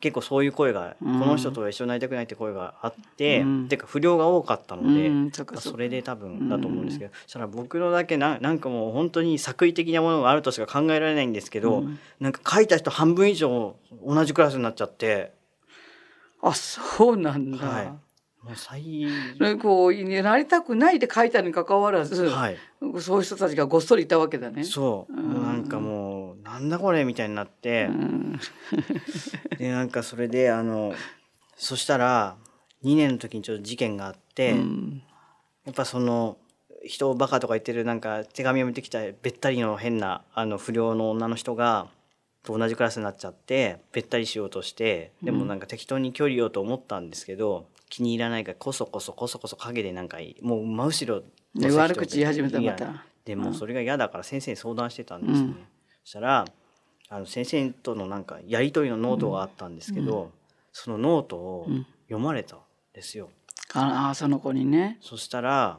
[SPEAKER 3] 結構そういう声が、
[SPEAKER 2] うん。
[SPEAKER 3] この人とは一緒になりたくないって声があって、
[SPEAKER 2] うん。
[SPEAKER 3] てか不良が多かったので、
[SPEAKER 2] うん。そそ
[SPEAKER 3] れで多分だと思うんですけど、そしたら僕のだけななんかもう本当に作為的なものがあるとしか考えられないんですけど、
[SPEAKER 2] うん。
[SPEAKER 3] なんか書いた人半分以上同じクラスになっちゃって、
[SPEAKER 2] あそうなんだ。
[SPEAKER 3] はい、もう最 [LAUGHS]
[SPEAKER 2] こうなりたくないって書いたにかかわらず、
[SPEAKER 3] はい。
[SPEAKER 2] そういう人たちがごっそりいたわけだね。
[SPEAKER 3] そう、
[SPEAKER 2] うん。
[SPEAKER 3] なんかもうなんだこれみたいになって。
[SPEAKER 2] うん
[SPEAKER 3] でなんかそれであのそしたら2年の時にちょっと事件があって、
[SPEAKER 2] うん
[SPEAKER 3] やっぱその人をバカとか言ってるなんか手紙を見てきたべったりの変なあの不良の女の人がと同じクラスになっちゃってべったりしようとしてでもなんか適当に距離をと思ったんですけど、気に入らないからこそこそこそこそ陰でなんかもう真後ろ
[SPEAKER 2] で悪口言い始めたまた。
[SPEAKER 3] でもうそれが嫌だから先生に相談してたんですね。したらあの先生とのなんかやり取りのノートがあったんですけど、そのノートを
[SPEAKER 2] うん
[SPEAKER 3] 読まれたんですよ。
[SPEAKER 2] ああその子にね。
[SPEAKER 3] そしたら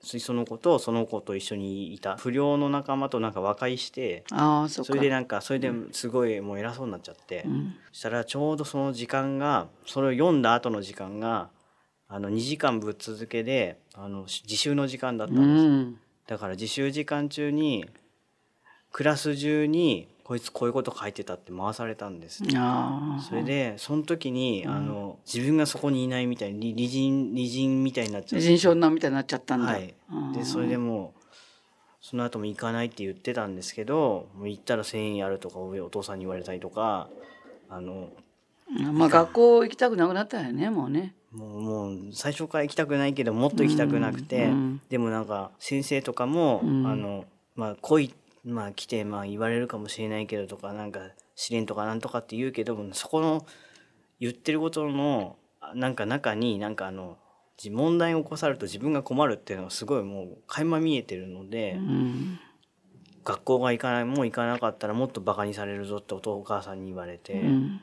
[SPEAKER 3] その子とその子と一緒にいた不良の仲間となんか和解して
[SPEAKER 2] ああそっか。
[SPEAKER 3] それでなんかそれですごいもう偉そうになっちゃって、
[SPEAKER 2] うん
[SPEAKER 3] そしたらちょうどその時間がそれを読んだ後の時間があの2時間ぶっ続けであの自習の時間だったん
[SPEAKER 2] う
[SPEAKER 3] ですだから自習時間中にクラス中にこいつこういうこと書いてたって回されたんです、それでその時に、あの自分がそこにいないみたいに離人離人みたいになっちゃって
[SPEAKER 2] 人称なみたいになっちゃったんだ。
[SPEAKER 3] はい。
[SPEAKER 2] うん
[SPEAKER 3] でそれでもうその後も行かないって言ってたんですけどもう行ったら1,000円やるとかおお父さんに言われたりとかあの
[SPEAKER 2] まあ学校行きたくなくなったよねもうね。
[SPEAKER 3] もうもう最初から行きたくないけどもっと行きたくなくて、
[SPEAKER 2] うん。
[SPEAKER 3] でもなんか先生とかも、
[SPEAKER 2] うん。
[SPEAKER 3] あのまあ来いまあ来てまあ言われるかもしれないけどとかなんか試練とかなんとかって言うけどそこの言ってることのあなんか中になんかあのじ問題を起こされると自分が困るっていうのはすごいもう垣間見えてるので、
[SPEAKER 2] うん
[SPEAKER 3] 学校が行かないもう行かなかったらもっとバカにされるぞってお父お母さんに言われて。
[SPEAKER 2] うん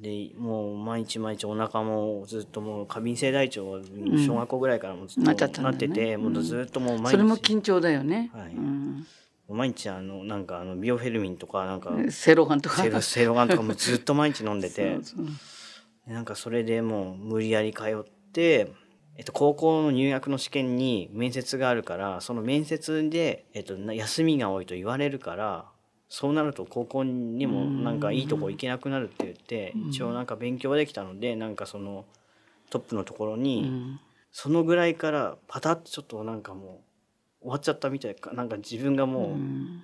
[SPEAKER 3] でもう毎日毎日お腹もずっともう過敏性大腸は小学校ぐらいからもずっと
[SPEAKER 2] なっ
[SPEAKER 3] てて、もうずっともう毎日
[SPEAKER 2] それも緊張だよね、
[SPEAKER 3] はい。
[SPEAKER 2] うん
[SPEAKER 3] 毎日あのなんかあのビオフェルミンとかなんか
[SPEAKER 2] セロハンとか。
[SPEAKER 3] セロセイロガンとかもずっと毎日飲んでて [LAUGHS] なんかそれでもう無理やり通って、えっと、高校の入学の試験に面接があるからその面接で、えっと、な休みが多いと言われるからそうなると高校にもなんかいいとこ行けなくなるって言って一応なんか勉強できたのでなんかそのトップのところ
[SPEAKER 2] う
[SPEAKER 3] に
[SPEAKER 2] ん。
[SPEAKER 3] そのぐらいからパタッとちょっとなんかもう終わっちゃったみたいかなんか自分がもう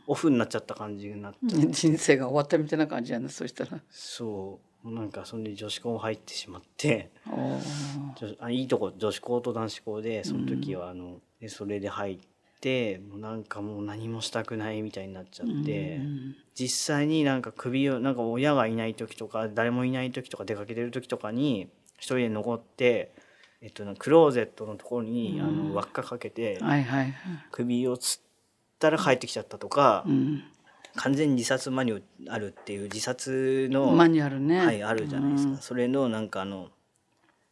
[SPEAKER 3] オフになっちゃった感じになって。[LAUGHS]
[SPEAKER 2] 人生が終わったみたいな感じやなそしたら。
[SPEAKER 3] そう。なんかそれで女子校入ってしまって。あいいとこ女子校と男子校でその時はあの、でそれで入ってもうなんかもう何もしたくないみたいになっちゃって、
[SPEAKER 2] うん。
[SPEAKER 3] 実際になんか首をなんか親がいない時とか誰もいない時とか出かけてる時とかに一人で残って、えっと、クローゼットのところに、あの輪っかかけて
[SPEAKER 2] はいはいはい。
[SPEAKER 3] 首をつったら帰ってきちゃったとか、
[SPEAKER 2] うん。
[SPEAKER 3] 完全に自殺マニュアルっていう自殺の
[SPEAKER 2] マニュアルね。
[SPEAKER 3] はい、あるじゃないですか、
[SPEAKER 2] うん。
[SPEAKER 3] それのなんかあの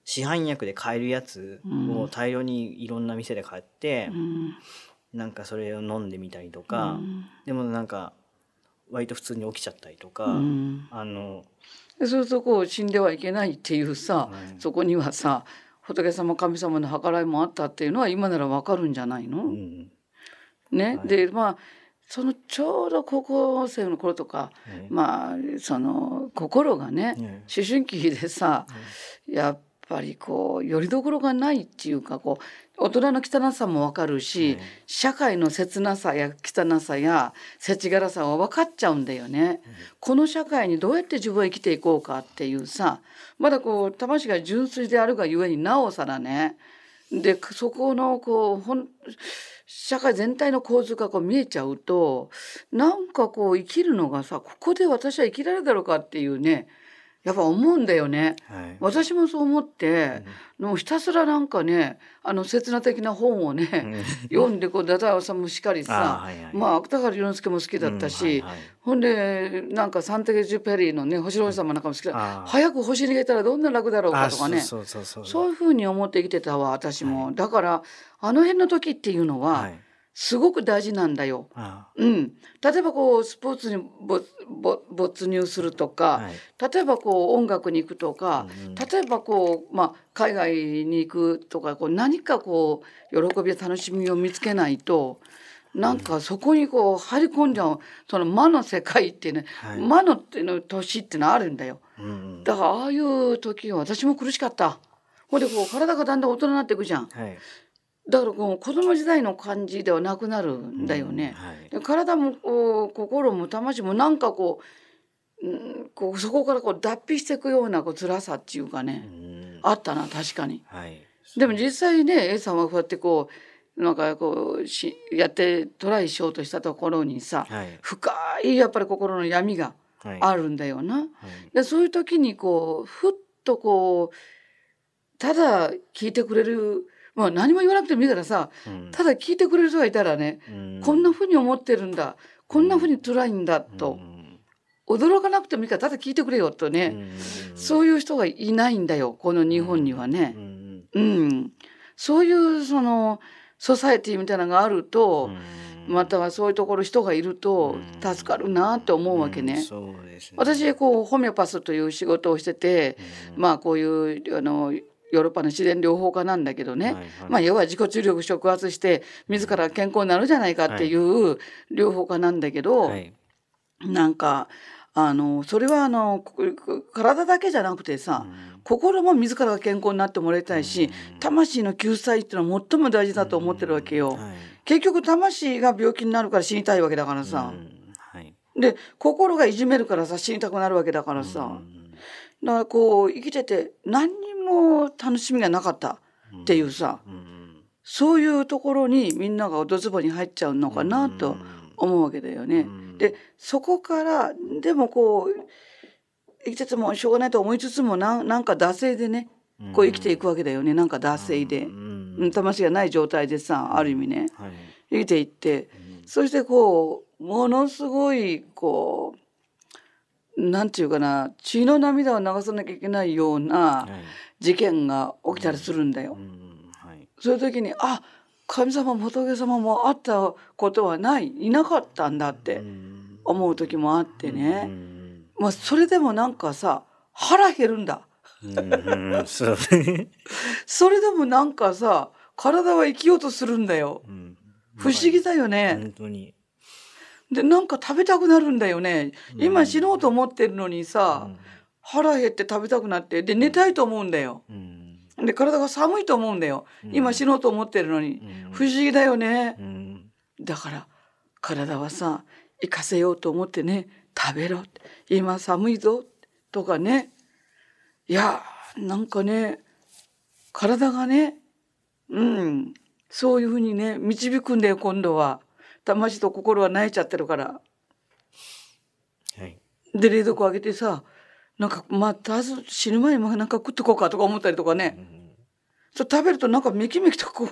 [SPEAKER 3] 市販薬で買えるやつを大量にいろんな店で買って、
[SPEAKER 2] うん。
[SPEAKER 3] なんかそれを飲んでみたりとか、でもなんか割と普通に起きちゃったりとか、
[SPEAKER 2] うん。
[SPEAKER 3] あの
[SPEAKER 2] でそうするとこう死んではいけないっていうさ、
[SPEAKER 3] うん。
[SPEAKER 2] そこにはさ仏様神様の計らいもあったっていうのは今ならわかるんじゃないの、
[SPEAKER 3] うん。
[SPEAKER 2] ね、
[SPEAKER 3] はい。
[SPEAKER 2] でまあそのちょうど高校生の頃とか、
[SPEAKER 3] ね
[SPEAKER 2] まあその心がね、
[SPEAKER 3] ね
[SPEAKER 2] 思春期でさ、やっぱりこうよりどころがないっていうかこう大人の汚さもわかるし、
[SPEAKER 3] ね
[SPEAKER 2] 社会の切なさや汚さや世知辛さは分かっちゃうんだよね、この社会にどうやって自分は生きていこうかっていうさまだこう魂が純粋であるがゆえになおさらねでそこのこうほん社会全体の構図がこう見えちゃうとなんかこう生きるのがさここで私は生きられるだろうかっていうねやっぱ思うんだよね。
[SPEAKER 3] はい。
[SPEAKER 2] 私もそう思って、もうひたすらなんかねあの刹那的な本をね、読んでこうダダオさんもしっかりさ、
[SPEAKER 3] あはいはい。
[SPEAKER 2] まあ芥川龍之介も好きだったし、
[SPEAKER 3] うんはいはい。
[SPEAKER 2] ほんでなんかサンテグジュペリーのね星の王子様なんかも好きだ、
[SPEAKER 3] あー。
[SPEAKER 2] 早く星に逃げたらどんな楽だろうか
[SPEAKER 3] あ
[SPEAKER 2] とかね。
[SPEAKER 3] そう
[SPEAKER 2] いうふうに思って生きてたわ私も、だからあの辺の時っていうのは、
[SPEAKER 3] はい
[SPEAKER 2] すごく大事なんだよ。
[SPEAKER 3] あ
[SPEAKER 2] うん、例えばこうスポーツに没入するとか、
[SPEAKER 3] はい
[SPEAKER 2] 例えばこう音楽に行くとか、
[SPEAKER 3] うんうん
[SPEAKER 2] 例えばこう、まあ、海外に行くとかこう何かこう喜びや楽しみを見つけないとなんかそこにこう入り込んじゃうその魔の世界ってね、
[SPEAKER 3] はい
[SPEAKER 2] 魔のっていうの年ってのあるんだよ。
[SPEAKER 3] うんうん
[SPEAKER 2] だからああいう時は私も苦しかった。ほんでこう体がだんだん大人になっていくじゃん。
[SPEAKER 3] はい
[SPEAKER 2] だから子供時代の感じではなくなるんだよね。
[SPEAKER 3] はい
[SPEAKER 2] で体もこう心も魂もなんかこう,、うん、こうそこからこう脱皮していくようなこう辛さっていうか
[SPEAKER 3] う
[SPEAKER 2] ね、
[SPEAKER 3] ん
[SPEAKER 2] あったな確かに。
[SPEAKER 3] はい
[SPEAKER 2] でも実際ね A さんはこうやってこうなんかこうしやってトライしようとしたところにさ、
[SPEAKER 3] はい
[SPEAKER 2] 深いやっぱり心の闇が
[SPEAKER 3] はい
[SPEAKER 2] あるんだよな。
[SPEAKER 3] はい
[SPEAKER 2] でそういう時にこうふっとこうただ聞いてくれるまあ何も言わなくてもいいからさ
[SPEAKER 3] うん。
[SPEAKER 2] ただ聞いてくれる人がいたらね、
[SPEAKER 3] うん。
[SPEAKER 2] こんなふうに思ってるんだこんなふうに辛いんだと、
[SPEAKER 3] うん。
[SPEAKER 2] 驚かなくてもいいからただ聞いてくれよとね、
[SPEAKER 3] うん。
[SPEAKER 2] そういう人がいないんだよこの日本にはね。
[SPEAKER 3] う。ん。
[SPEAKER 2] うん。そういうそのソサエティみたいなのがあると、
[SPEAKER 3] うん。
[SPEAKER 2] またはそういうところ人がいると
[SPEAKER 3] うん。
[SPEAKER 2] 助かるなって思うわけね。
[SPEAKER 3] うん。そうですね。
[SPEAKER 2] 私こうホメオパスという仕事をしてて、
[SPEAKER 3] うん。
[SPEAKER 2] まあこういうあのヨーロッパの自然療法家なんだけどね、
[SPEAKER 3] はいはい。
[SPEAKER 2] まあ要は自己注力触発して自ら健康になるじゃないかっていう療法家なんだけど、
[SPEAKER 3] はい。
[SPEAKER 2] なんかあのそれはあのこ体だけじゃなくてさ、
[SPEAKER 3] うん。
[SPEAKER 2] 心も自らが健康になってもらいたいし、
[SPEAKER 3] うん。
[SPEAKER 2] 魂の救済っていうのは最も大事だと思ってるわけよ。
[SPEAKER 3] はい。
[SPEAKER 2] 結局魂が病気になるから死にたいわけだからさ、
[SPEAKER 3] うん。はい。
[SPEAKER 2] で心がいじめるからさ死にたくなるわけだからさ、
[SPEAKER 3] うん。
[SPEAKER 2] だからこう生きてて何にも楽しみがなかったっていうさ、
[SPEAKER 3] うん
[SPEAKER 2] そういうところにみんながドツボに入っちゃうのかなと思うわけだよね。
[SPEAKER 3] うん。
[SPEAKER 2] でそこからでもこう生きててもしょうがないと思いつつもなんなんか惰性でねこう生きていくわけだよね。なんか惰性で。
[SPEAKER 3] う、ん。
[SPEAKER 2] うん、魂がない状態でさある意味ね。
[SPEAKER 3] はい。
[SPEAKER 2] 生きていってそしてこうものすごいこうなんていうかな血の涙を流さなきゃいけないような
[SPEAKER 3] はい
[SPEAKER 2] 事件が起きたりするんだよ。
[SPEAKER 3] う。んはい。
[SPEAKER 2] そういう時にあ神様も仏様も会ったことはない。いなかったんだって
[SPEAKER 3] うん
[SPEAKER 2] 思う時もあって
[SPEAKER 3] う
[SPEAKER 2] ね、
[SPEAKER 3] ん
[SPEAKER 2] まあ、それでもなんかさ腹減るんだ。
[SPEAKER 3] うんうん [LAUGHS] そ
[SPEAKER 2] れでもなんかさ体は生きようとするんだよ。
[SPEAKER 3] うん
[SPEAKER 2] 不思議だよね、
[SPEAKER 3] 本当に。
[SPEAKER 2] でなんか食べたくなるんだよね。今
[SPEAKER 3] うん。
[SPEAKER 2] 死のうと思ってるのにさ、腹減って食べたくなってで寝たいと思うんだよ。
[SPEAKER 3] うん。
[SPEAKER 2] で体が寒いと思うんだよ。今死のうと思ってるのに。
[SPEAKER 3] うん。
[SPEAKER 2] 不思議だよね。
[SPEAKER 3] うん。
[SPEAKER 2] だから体はさ生かせようと思ってね食べろって。今寒いぞとかね。いやなんかね体がねうん。そういうふうにね導くんだよ今度は。魂と心は泣いちゃってるから。
[SPEAKER 3] はい。
[SPEAKER 2] で冷蔵庫開けてさなんかまたず死ぬ前にもなんか食っとこうかとか思ったりとかねそう食べるとなんかめきめきとこう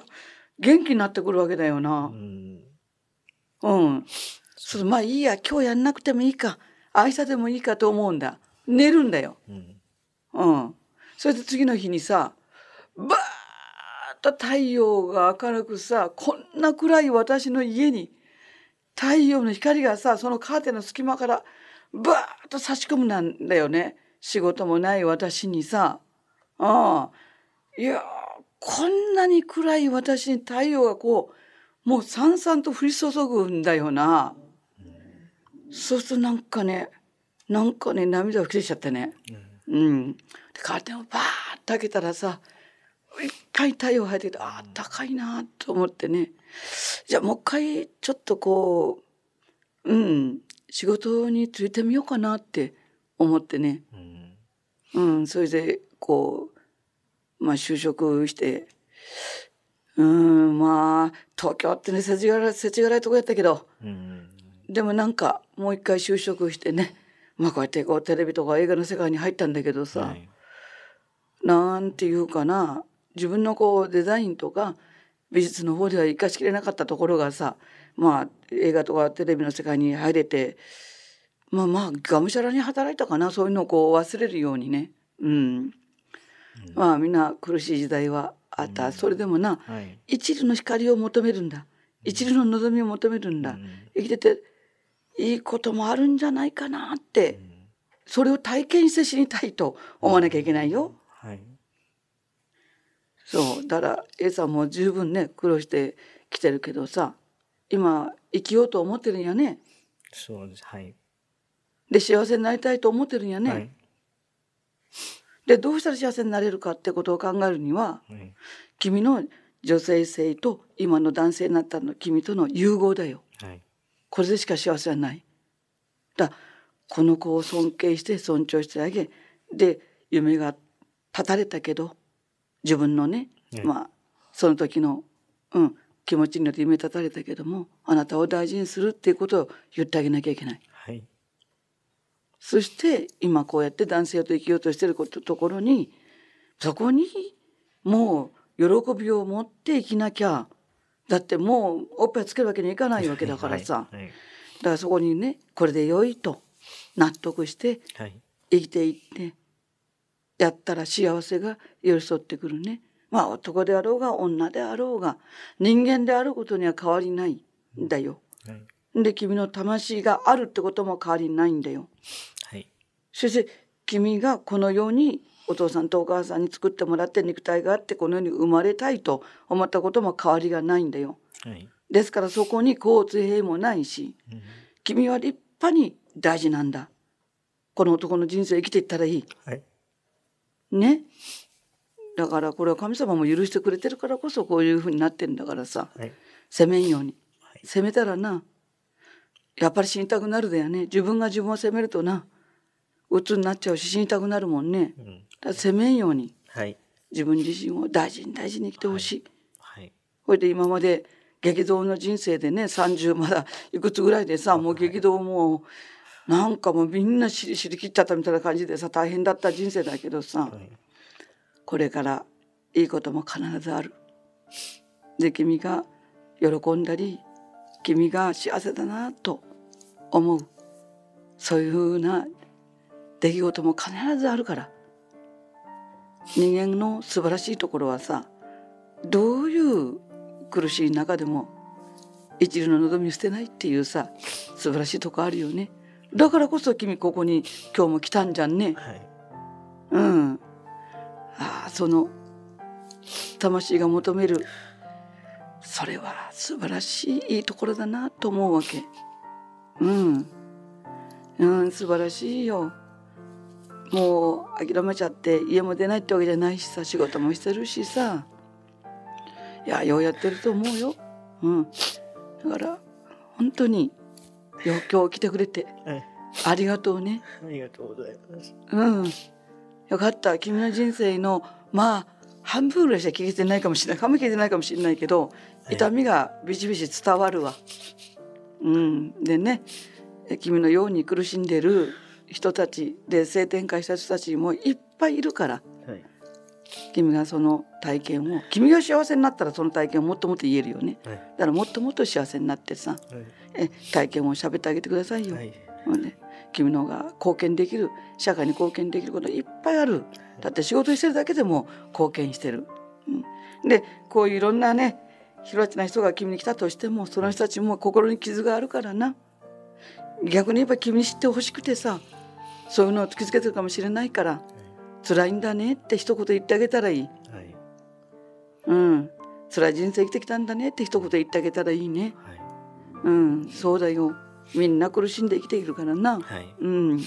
[SPEAKER 2] 元気になってくるわけだよ
[SPEAKER 3] う
[SPEAKER 2] な。
[SPEAKER 3] ん
[SPEAKER 2] うん。そうまあいいや今日やんなくてもいいか明日でもいいかと思うんだ寝るんだよ。
[SPEAKER 3] うん
[SPEAKER 2] うん。それで次の日にさバーッと太陽が明るくさこんな暗い私の家に太陽の光がさそのカーテンの隙間からバーッと差し込むなんだよね仕事もない私にさ。ああいやこんなに暗い私に太陽がこうもうさんさんと降り注ぐんだよな。そうするとなんかねなんかね涙が吹き出ちゃってね。うん。でカーテンをバーッと開けたらさいっぱい太陽入ってきてああ高いなと思ってねじゃあもう一回ちょっとこううん仕事についてみようかなって思ってね。
[SPEAKER 3] うん。
[SPEAKER 2] うんそれでこうまあ就職してうんまあ東京ってね世知辛い世知辛いとこやったけど
[SPEAKER 3] うん。
[SPEAKER 2] でもなんかもう一回就職してねまあこうやってこうテレビとか映画の世界に入ったんだけどさ、
[SPEAKER 3] はい。
[SPEAKER 2] なんていうかな自分のこうデザインとか美術の方では生かしきれなかったところがさまあ映画とかテレビの世界に入れてまあまあがむしゃらに働いたかなそういうのをこう忘れるようにね。うん、まあみんな苦しい時代はあった、それでもな
[SPEAKER 3] はい。
[SPEAKER 2] 一縷の光を求めるんだ。一縷の望みを求めるんだ、
[SPEAKER 3] うん。
[SPEAKER 2] 生きてていいこともあるんじゃないかなってそれを体験して死にたいと思わなきゃいけないよ。
[SPEAKER 3] はい。
[SPEAKER 2] そう。だから A さんも十分ね苦労してきてるけどさ今生きようと思ってるんやね。
[SPEAKER 3] そうです。はい。
[SPEAKER 2] で幸せになりたいと思ってるんやね、
[SPEAKER 3] はい。
[SPEAKER 2] でどうしたら幸せになれるかってことを考えるには
[SPEAKER 3] はい。
[SPEAKER 2] 君の女性性と今の男性になったの君との融合だよ。
[SPEAKER 3] はい。
[SPEAKER 2] これでしか幸せはない。だこの子を尊敬して尊重してあげで夢が立たれたけど自分のね、
[SPEAKER 3] はい。
[SPEAKER 2] まあその時の、うん、気持ちによって夢立たれたけどもあなたを大事にするっていうことを言ってあげなきゃいけない。
[SPEAKER 3] はい
[SPEAKER 2] そして今こうやって男性と生きようとしてることところにそこにもう喜びを持って生きなきゃだってもうおっぱいつけるわけにいかないわけだからさ、
[SPEAKER 3] はい
[SPEAKER 2] だからそこにねこれで良いと納得して
[SPEAKER 3] はい
[SPEAKER 2] 生きていってやったら幸せが寄り添ってくるね。まあ男であろうが女であろうが人間であることには変わりないんだよ。
[SPEAKER 3] はい
[SPEAKER 2] で君の魂があるってことも変わりないんだよ。
[SPEAKER 3] はい
[SPEAKER 2] そして君がこの世にお父さんとお母さんに作ってもらって肉体があってこの世に生まれたいと思ったことも変わりがないんだよ。
[SPEAKER 3] はい
[SPEAKER 2] ですからそこに交通兵もないし
[SPEAKER 3] うん
[SPEAKER 2] 君は立派に大事なんだ。この男の人生を生きていったらいい。
[SPEAKER 3] はい
[SPEAKER 2] ね？だからこれは神様も許してくれてるからこそこういうふうになってんだからさ
[SPEAKER 3] はい。
[SPEAKER 2] 責めんように。
[SPEAKER 3] はい。
[SPEAKER 2] 責めたらなやっぱり死にたくなるだよね。自分が自分を責めるとな鬱になっちゃうし死にたくなるもんね。
[SPEAKER 3] うん。
[SPEAKER 2] だから責めんように。
[SPEAKER 3] はい。
[SPEAKER 2] 自分自身を大事に大事に生きてほしい。
[SPEAKER 3] はい。
[SPEAKER 2] これで今まで激動の人生でね30まだいくつぐらいでさもう激動もうなんかもうみんな知り知り切っちゃったみたいな感じでさ大変だった人生だけどさ
[SPEAKER 3] はい
[SPEAKER 2] これからいいことも必ずある。で君が喜んだり君が幸せだなと思う。そういうふうな出来事も必ずあるから。人間の素晴らしいところはさどういう苦しい中でも一縷の望みを捨てないっていうさ素晴らしいとこあるよね。だからこそ君ここに今日も来たんじゃんね。
[SPEAKER 3] はい。
[SPEAKER 2] うんああその魂が求めるそれは素晴らしいいいところだなと思うわけ。うん。うん素晴らしいよ。もう諦めちゃって家も出ないってわけじゃないしさ仕事もしてるしさ。いやようやってると思うよ。うん。だから本当によ今日来てくれて。
[SPEAKER 3] はい
[SPEAKER 2] ありがとうね。
[SPEAKER 3] ありがとうございます。
[SPEAKER 2] うん。よかった。君の人生の、まあ、半分ぐらいしか聞けてないかもしれない。かも聞けてないかもしれないけど、
[SPEAKER 3] い
[SPEAKER 2] 痛みがビシビシ伝わるわ。うん。でね、え君のように苦しんでる人たちで性転換した人たちもいっぱいいるから、
[SPEAKER 3] はい
[SPEAKER 2] 君がその体験を、君が幸せになったらその体験をもっともっと言えるよね。
[SPEAKER 3] はい
[SPEAKER 2] だからもっともっと幸せになってさ、え体験を喋ってあげてくださいよ。
[SPEAKER 3] はい
[SPEAKER 2] ほんで君のが貢献できる社会に貢献できることいっぱいある。だって仕事してるだけでも貢献してる、うん、でこういういろんなね広ちな人が君に来たとしてもその人たちも心に傷があるからな。逆に言えば君に知ってほしくてさそういうのを突きつけてるかもしれないから辛いんだねって一言言ってあげたらいい。
[SPEAKER 3] はい。
[SPEAKER 2] うん。辛い人生生きてきたんだねって一言言ってあげたらいいね。
[SPEAKER 3] はい。
[SPEAKER 2] うん。そうだよみんな苦しんで生きているからな
[SPEAKER 3] はい
[SPEAKER 2] うん。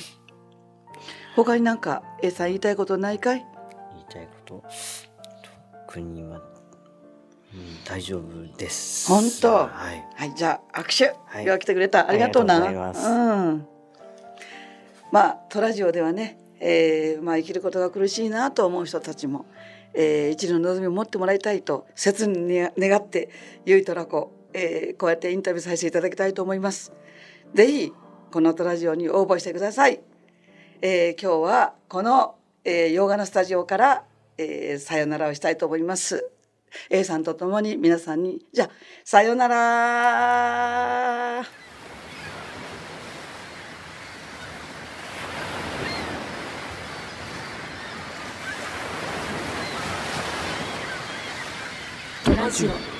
[SPEAKER 2] 他になんか A さん言いたいことないかい？
[SPEAKER 3] 言いたいこと？特には、うん、大丈夫です
[SPEAKER 2] 本当？
[SPEAKER 3] はい
[SPEAKER 2] はい、じゃあ握手。
[SPEAKER 3] はい
[SPEAKER 2] 今日来てくれた。ありがとうな。うん。まあトラジオではね、えー、まあ生きることが苦しいなと思う人たちも、えー、一縷の望みを持ってもらいたいと切に願ってゆいとらこ、えー、こうやってインタビューさせていただきたいと思います。ぜひこのトラジオに応募してください。えー、今日はこの、えー、洋画のスタジオから、えー、さよならをしたいと思います。A さんと共に皆さんにじゃあさよなら
[SPEAKER 1] ラジオ